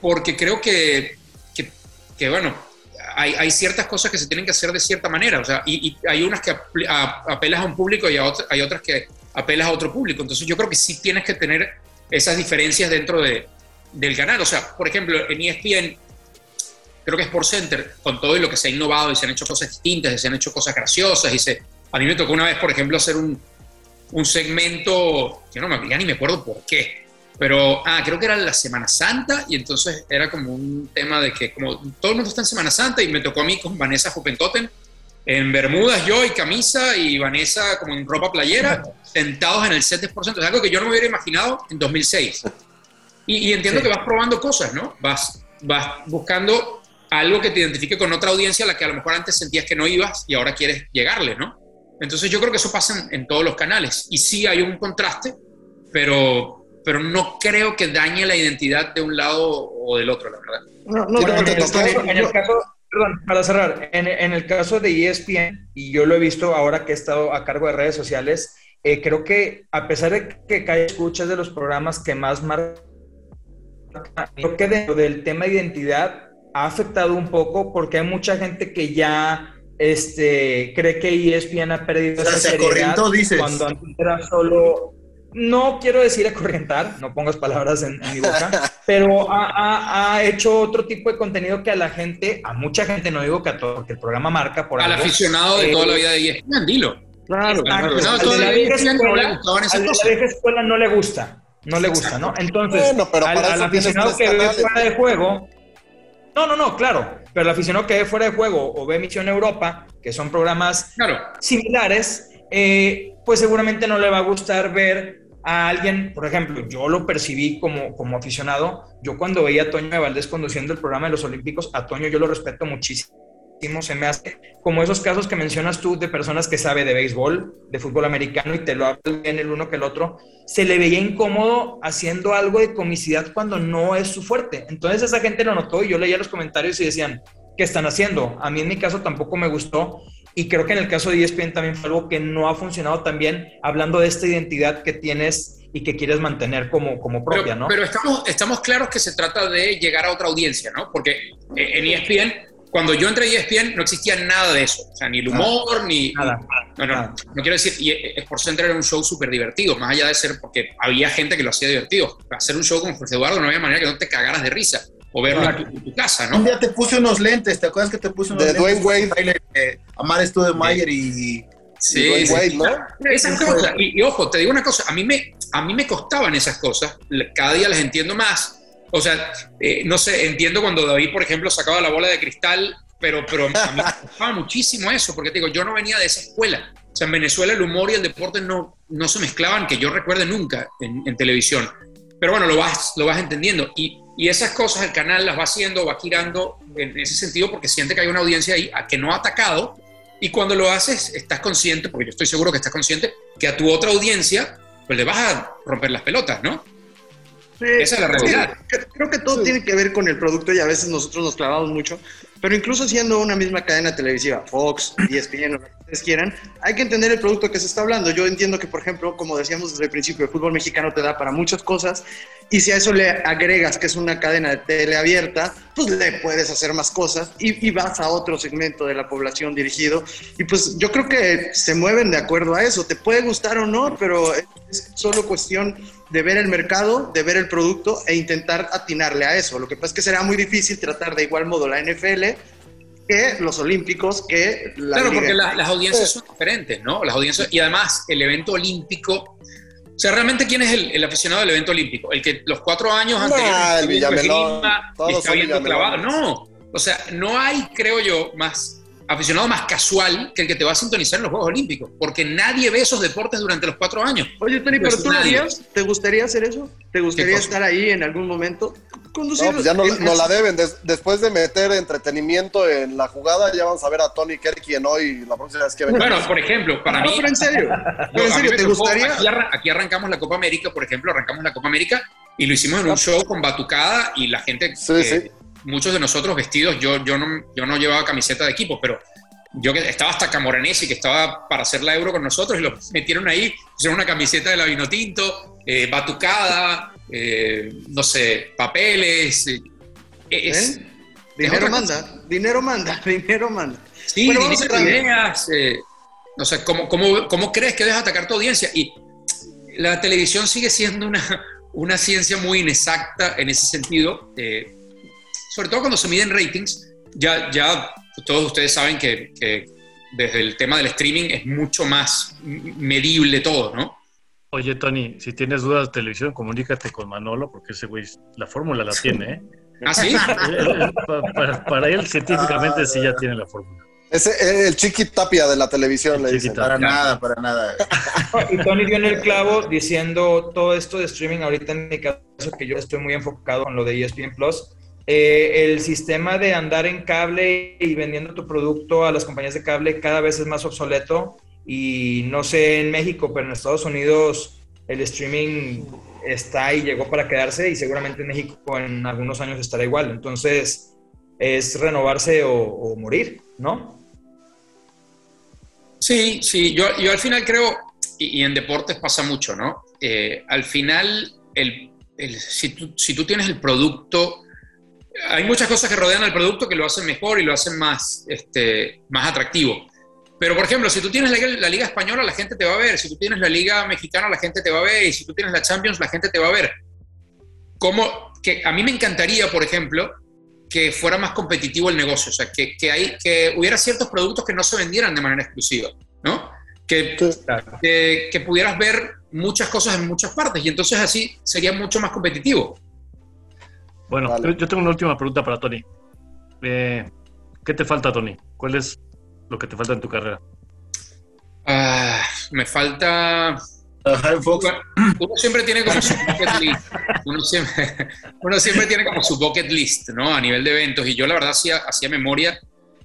porque creo que, que, que bueno, hay, hay, ciertas cosas que se tienen que hacer de cierta manera, o sea, y, y hay unas que apelas a un público y a otro, hay otras que apelas a otro público. Entonces yo creo que sí tienes que tener esas diferencias dentro de, del canal. O sea, por ejemplo, en ESPN, creo que es por Center, con todo y lo que se ha innovado y se han hecho cosas distintas, y se han hecho cosas graciosas y se... A mí me tocó una vez, por ejemplo, hacer un, un segmento, que no me ya ni me acuerdo por qué, pero, ah, creo que era la Semana Santa y entonces era como un tema de que como todo el mundo está en Semana Santa y me tocó a mí con Vanessa Jupentoten en Bermudas yo y camisa y Vanessa como en ropa playera, sentados en el 7%, es algo que yo no me hubiera imaginado en 2006. Y, y entiendo sí. que vas probando cosas, ¿no? Vas, vas buscando algo que te identifique con otra audiencia a la que a lo mejor antes sentías que no ibas y ahora quieres llegarle, ¿no? Entonces yo creo que eso pasa en, en todos los canales. Y sí hay un contraste, pero, pero no creo que dañe la identidad de un lado o del otro, la verdad. No, no, bueno, en, el caso, en, el caso, perdón, para cerrar, en, en, el caso de ESPN, y yo lo he visto ahora que he estado a cargo de redes sociales, eh, creo que a pesar de que Calle Escucha es de los programas que más marca, creo que dentro del tema de identidad ha afectado un poco porque hay mucha gente que ya este, cree que ESPN ha perdido o sea, esa seriedad dices. cuando antes era solo no quiero decir acorrientar, no pongas palabras en, en mi boca, pero ha, ha, ha, hecho otro tipo de contenido que a la gente, a mucha gente, no digo que a todo, porque el programa marca por Al algo, aficionado de eh, toda la vida de ESPN, dilo. Claro, claro. Al de la vieja escuela, al de la vieja escuela no le gusta, no le gusta, ¿no? Entonces, bueno, pero al, al aficionado que ve fuera de juego, no, no, no, claro, pero el aficionado que ve fuera de juego o ve Misión Europa, que son programas claro. similares, eh, pues seguramente no le va a gustar ver a alguien, por ejemplo, yo lo percibí como, como aficionado, yo cuando veía a Toño de Valdés conduciendo el programa de los Olímpicos, a Toño yo lo respeto muchísimo, se me hace como esos casos que mencionas tú de personas que sabe de béisbol, de fútbol americano y te lo hablan bien el uno que el otro, se le veía incómodo haciendo algo de comicidad cuando no es su fuerte. Entonces esa gente lo notó y yo leía los comentarios y decían, ¿qué están haciendo? A mí en mi caso tampoco me gustó y creo que en el caso de ESPN también fue algo que no ha funcionado tan bien, hablando de esta identidad que tienes y que quieres mantener como, como propia, pero, ¿no? Pero estamos, estamos claros que se trata de llegar a otra audiencia, ¿no? Porque en ESPN, cuando yo entré a ESPN, no existía nada de eso. O sea, ni el humor, nada, ni... Nada, no, no, nada. no quiero decir, y Sports Center era un show súper divertido, más allá de ser, porque había gente que lo hacía divertido. Hacer un show con Jorge Eduardo no había manera que no te cagaras de risa o verlo Claro. en, tu, en tu casa, ¿no? Un día te puse unos lentes, ¿te acuerdas que te puse unos De lentes? Dwayne Wade. Eh, Amar Studemeyer y... Sí, Dwayne sí. Wade, ¿no? Esa cosa. Y, y, ojo, te digo una cosa, a mí me, a mí me costaban esas cosas, cada día las entiendo más. O sea, eh, no sé, entiendo cuando David, por ejemplo, sacaba la bola de cristal, pero, pero a mí me costaba muchísimo eso, porque te digo, yo no venía de esa escuela. O sea, en Venezuela el humor y el deporte no, no se mezclaban, que yo recuerde nunca en, en televisión. Pero bueno, lo vas, lo vas entendiendo. Y, y, esas cosas el canal las va haciendo, va girando en ese sentido, porque siente que hay una audiencia ahí a que no ha atacado. Y cuando lo haces, estás consciente, porque yo estoy seguro que estás consciente, que a tu otra audiencia, pues le vas a romper las pelotas, ¿no? Esa es la realidad. Creo que todo tiene que ver con el producto y a veces nosotros nos clavamos mucho, pero incluso siendo una misma cadena televisiva, Fox, ESPN, lo que ustedes quieran, hay que entender el producto que se está hablando. Yo entiendo que, por ejemplo, como decíamos desde el principio, el fútbol mexicano te da para muchas cosas y si a eso le agregas que es una cadena de tele abierta, pues le puedes hacer más cosas y, y, vas a otro segmento de la población dirigido. Y pues yo creo que se mueven de acuerdo a eso. Te puede gustar o no, pero es solo cuestión de ver el mercado, de ver el producto e intentar atinarle a eso. Lo que pasa es que será muy difícil tratar de igual modo la NFL que los olímpicos, que la Claro, porque la, las audiencias son diferentes, ¿no? Las audiencias, y además el evento olímpico, o sea, realmente quién es el, el aficionado del evento olímpico? El que los cuatro años nah, anteriores el está viendo clavado. No, o sea, no hay, creo yo, más aficionado más casual que el que te va a sintonizar en los Juegos Olímpicos, porque nadie ve esos deportes durante los cuatro años. Oye, Tony, pero pues tú lo harías, ¿te gustaría hacer eso? ¿Te gustaría estar ahí en algún momento? Conducir, no, pues ya no, no la deben. después de meter entretenimiento en la jugada, ya vamos a ver a Tony Kerky en hoy la próxima vez que venga. Bueno, por ejemplo, para mí. pero en serio. Pero en serio, ¿te gustaría? Aquí, arrancamos la Copa América, por ejemplo, arrancamos la Copa América y lo hicimos en un show con batucada y la gente. Sí, sí muchos de nosotros vestidos, yo, yo, no, yo no llevaba camiseta de equipo, pero yo que estaba hasta Camoranesi, que estaba para hacer la euro con nosotros, y lo metieron ahí, pusieron una camiseta de la Vinotinto, eh, batucada, eh, no sé, papeles. Eh, es, dinero manda, dinero manda, dinero manda. Sí, bueno, ideas. no sé, ¿cómo, cómo, cómo crees que deja atacar tu audiencia? Y la televisión sigue siendo una, una ciencia muy inexacta en ese sentido, sobre todo cuando se miden ratings. Ya, ya todos ustedes saben que, desde el tema del streaming es mucho más medible todo, ¿no? Oye, Tony, si tienes dudas de televisión, comunícate con Manolo, porque ese güey la fórmula la tiene, ¿eh? ¿Ah, sí? para, él, científicamente, sí ya tiene la fórmula. Es el chiqui tapia de la televisión, le dicen. Para nada, para nada. Y Tony dio en el clavo diciendo todo esto de streaming, ahorita en mi caso, que yo estoy muy enfocado en lo de ESPN Plus, eh, el sistema de andar en cable y vendiendo tu producto a las compañías de cable cada vez es más obsoleto y no sé en México, pero en Estados Unidos el streaming está y llegó para quedarse y seguramente en México en algunos años estará igual. Entonces es renovarse o, morir, ¿no? Sí, sí, yo, yo al final creo, y, en deportes pasa mucho, ¿no? Eh, al final, el, si, tú, si tú tienes el producto hay muchas cosas que rodean al producto que lo hacen mejor y lo hacen más, este, más atractivo. Pero, por ejemplo, si tú tienes la, Liga Española, la gente te va a ver. Si tú tienes la Liga Mexicana, la gente te va a ver. Y si tú tienes la Champions, la gente te va a ver. Como que a mí me encantaría, por ejemplo, que fuera más competitivo el negocio. O sea, que, que, hay, que hubiera ciertos productos que no se vendieran de manera exclusiva, ¿no? Que, que, que pudieras ver muchas cosas en muchas partes. Y entonces así sería mucho más competitivo. Bueno, yo tengo una última pregunta para Tony. Eh, ¿Qué te falta, Tony? ¿Cuál es lo que te falta en tu carrera? Ah, me falta. Uno siempre tiene como su bucket list. Uno siempre, tiene como su bucket list, ¿no? A nivel de eventos. Y yo, la verdad, hacía, hacía memoria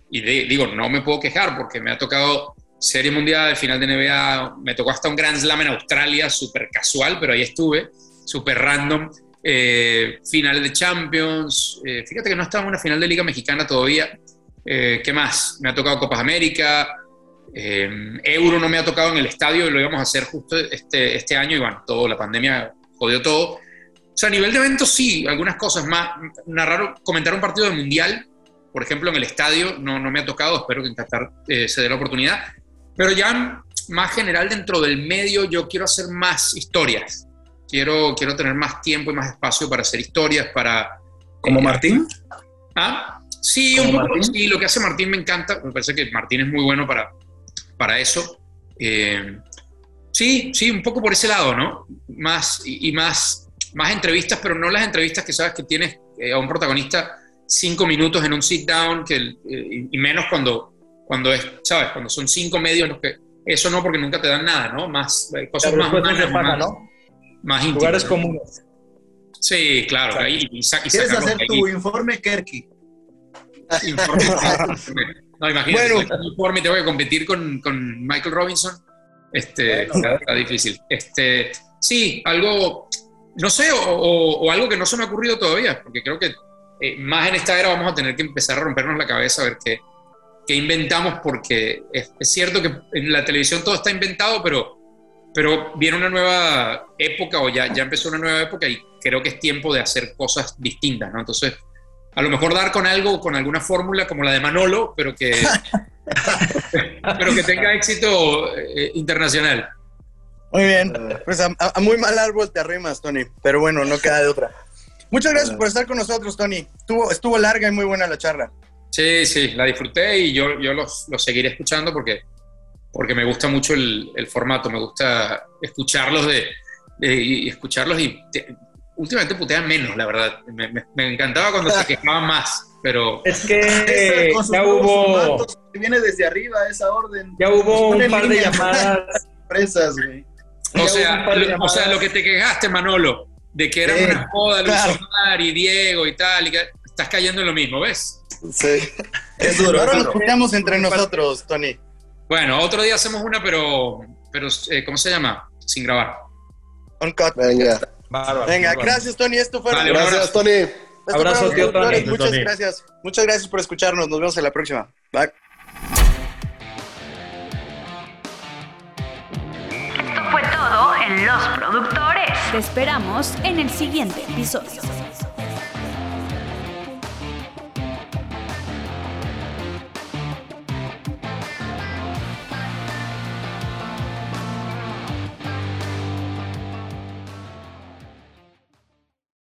y digo, no me puedo quejar porque me ha tocado Serie Mundial, final de NBA, me tocó hasta un Grand Slam en Australia, súper casual, pero ahí estuve, súper random eh, finales de Champions. Eh, fíjate que no estaba en una final de Liga Mexicana todavía. Eh, ¿Qué más? Me ha tocado Copas América. Eh, Euro no me ha tocado en el estadio y lo íbamos a hacer justo este, este año y bueno, todo, la pandemia jodió todo. O sea, a nivel de eventos sí, algunas cosas más. Narrar, comentar un partido de mundial, por ejemplo, en el estadio, no, no me ha tocado, espero que en Qatar se dé la oportunidad. Pero ya más general dentro del medio, yo quiero hacer más historias. Quiero, quiero tener más tiempo y más espacio para hacer historias, para... ¿Como eh, Martín? ¿Ah? Sí, un poco, sí, lo que hace Martín me encanta. Me parece que Martín es muy bueno para, para eso. Eh, Sí, sí, un poco por ese lado, ¿no? Más y, más, más entrevistas, pero no las entrevistas que sabes que tienes eh, a un protagonista cinco minutos en un sit down, que, eh, y menos cuando, cuando es, ¿sabes? Cuando son cinco medios los que... Eso no, porque nunca te dan nada, ¿no? Más eh, cosas más humanas, más, ¿no? Más. Lugares comunes. Sí, claro. Ahí, y, ¿Quieres hacer tu informe, Kerky? Informe, no, imagínate, bueno. informe tengo que competir con, con Michael Robinson este, está, difícil. Este, sí, algo, no sé, o, algo que no se me ha ocurrido todavía, porque creo que eh, más en esta era vamos a tener que empezar a rompernos la cabeza a ver qué, qué inventamos, porque es, cierto que en la televisión todo está inventado, pero, pero viene una nueva época o ya, ya empezó una nueva época y creo que es tiempo de hacer cosas distintas, ¿no? Entonces, a lo mejor dar con algo, con alguna fórmula como la de Manolo, pero que, pero que tenga éxito eh, internacional. Muy bien, pues a, muy mal árbol te arrimas, Tony, pero bueno, no queda de otra. Muchas gracias por estar con nosotros, Tony. Estuvo, estuvo larga y muy buena la charla. Sí, sí, la disfruté y yo, yo los, los seguiré escuchando porque, porque me gusta mucho el, el formato, me gusta escucharlos de, y escucharlos y últimamente putean menos, la verdad. Me, me, encantaba cuando se quejaban más, pero... Es que ya hubo... viene desde arriba esa orden. Ya hubo un par de llamadas. Presas, güey. O sea, lo, o sea, lo que te quejaste, Manolo, de que era una joda Luis Omar y Diego y tal, y que estás cayendo en lo mismo, ¿ves? Sí. Es duro. Ahora nos puteamos entre nosotros, Tony. Bueno, otro día hacemos una, pero, pero eh, ¿cómo se llama? Sin grabar. Uncut. Venga. Venga, gracias, Tony. Esto fue. gracias, Tony. abrazo, tío Tony. Muchas gracias. Muchas gracias por escucharnos. Nos vemos en la próxima. Bye. Esto fue todo en Los Productores. Te esperamos en el siguiente episodio.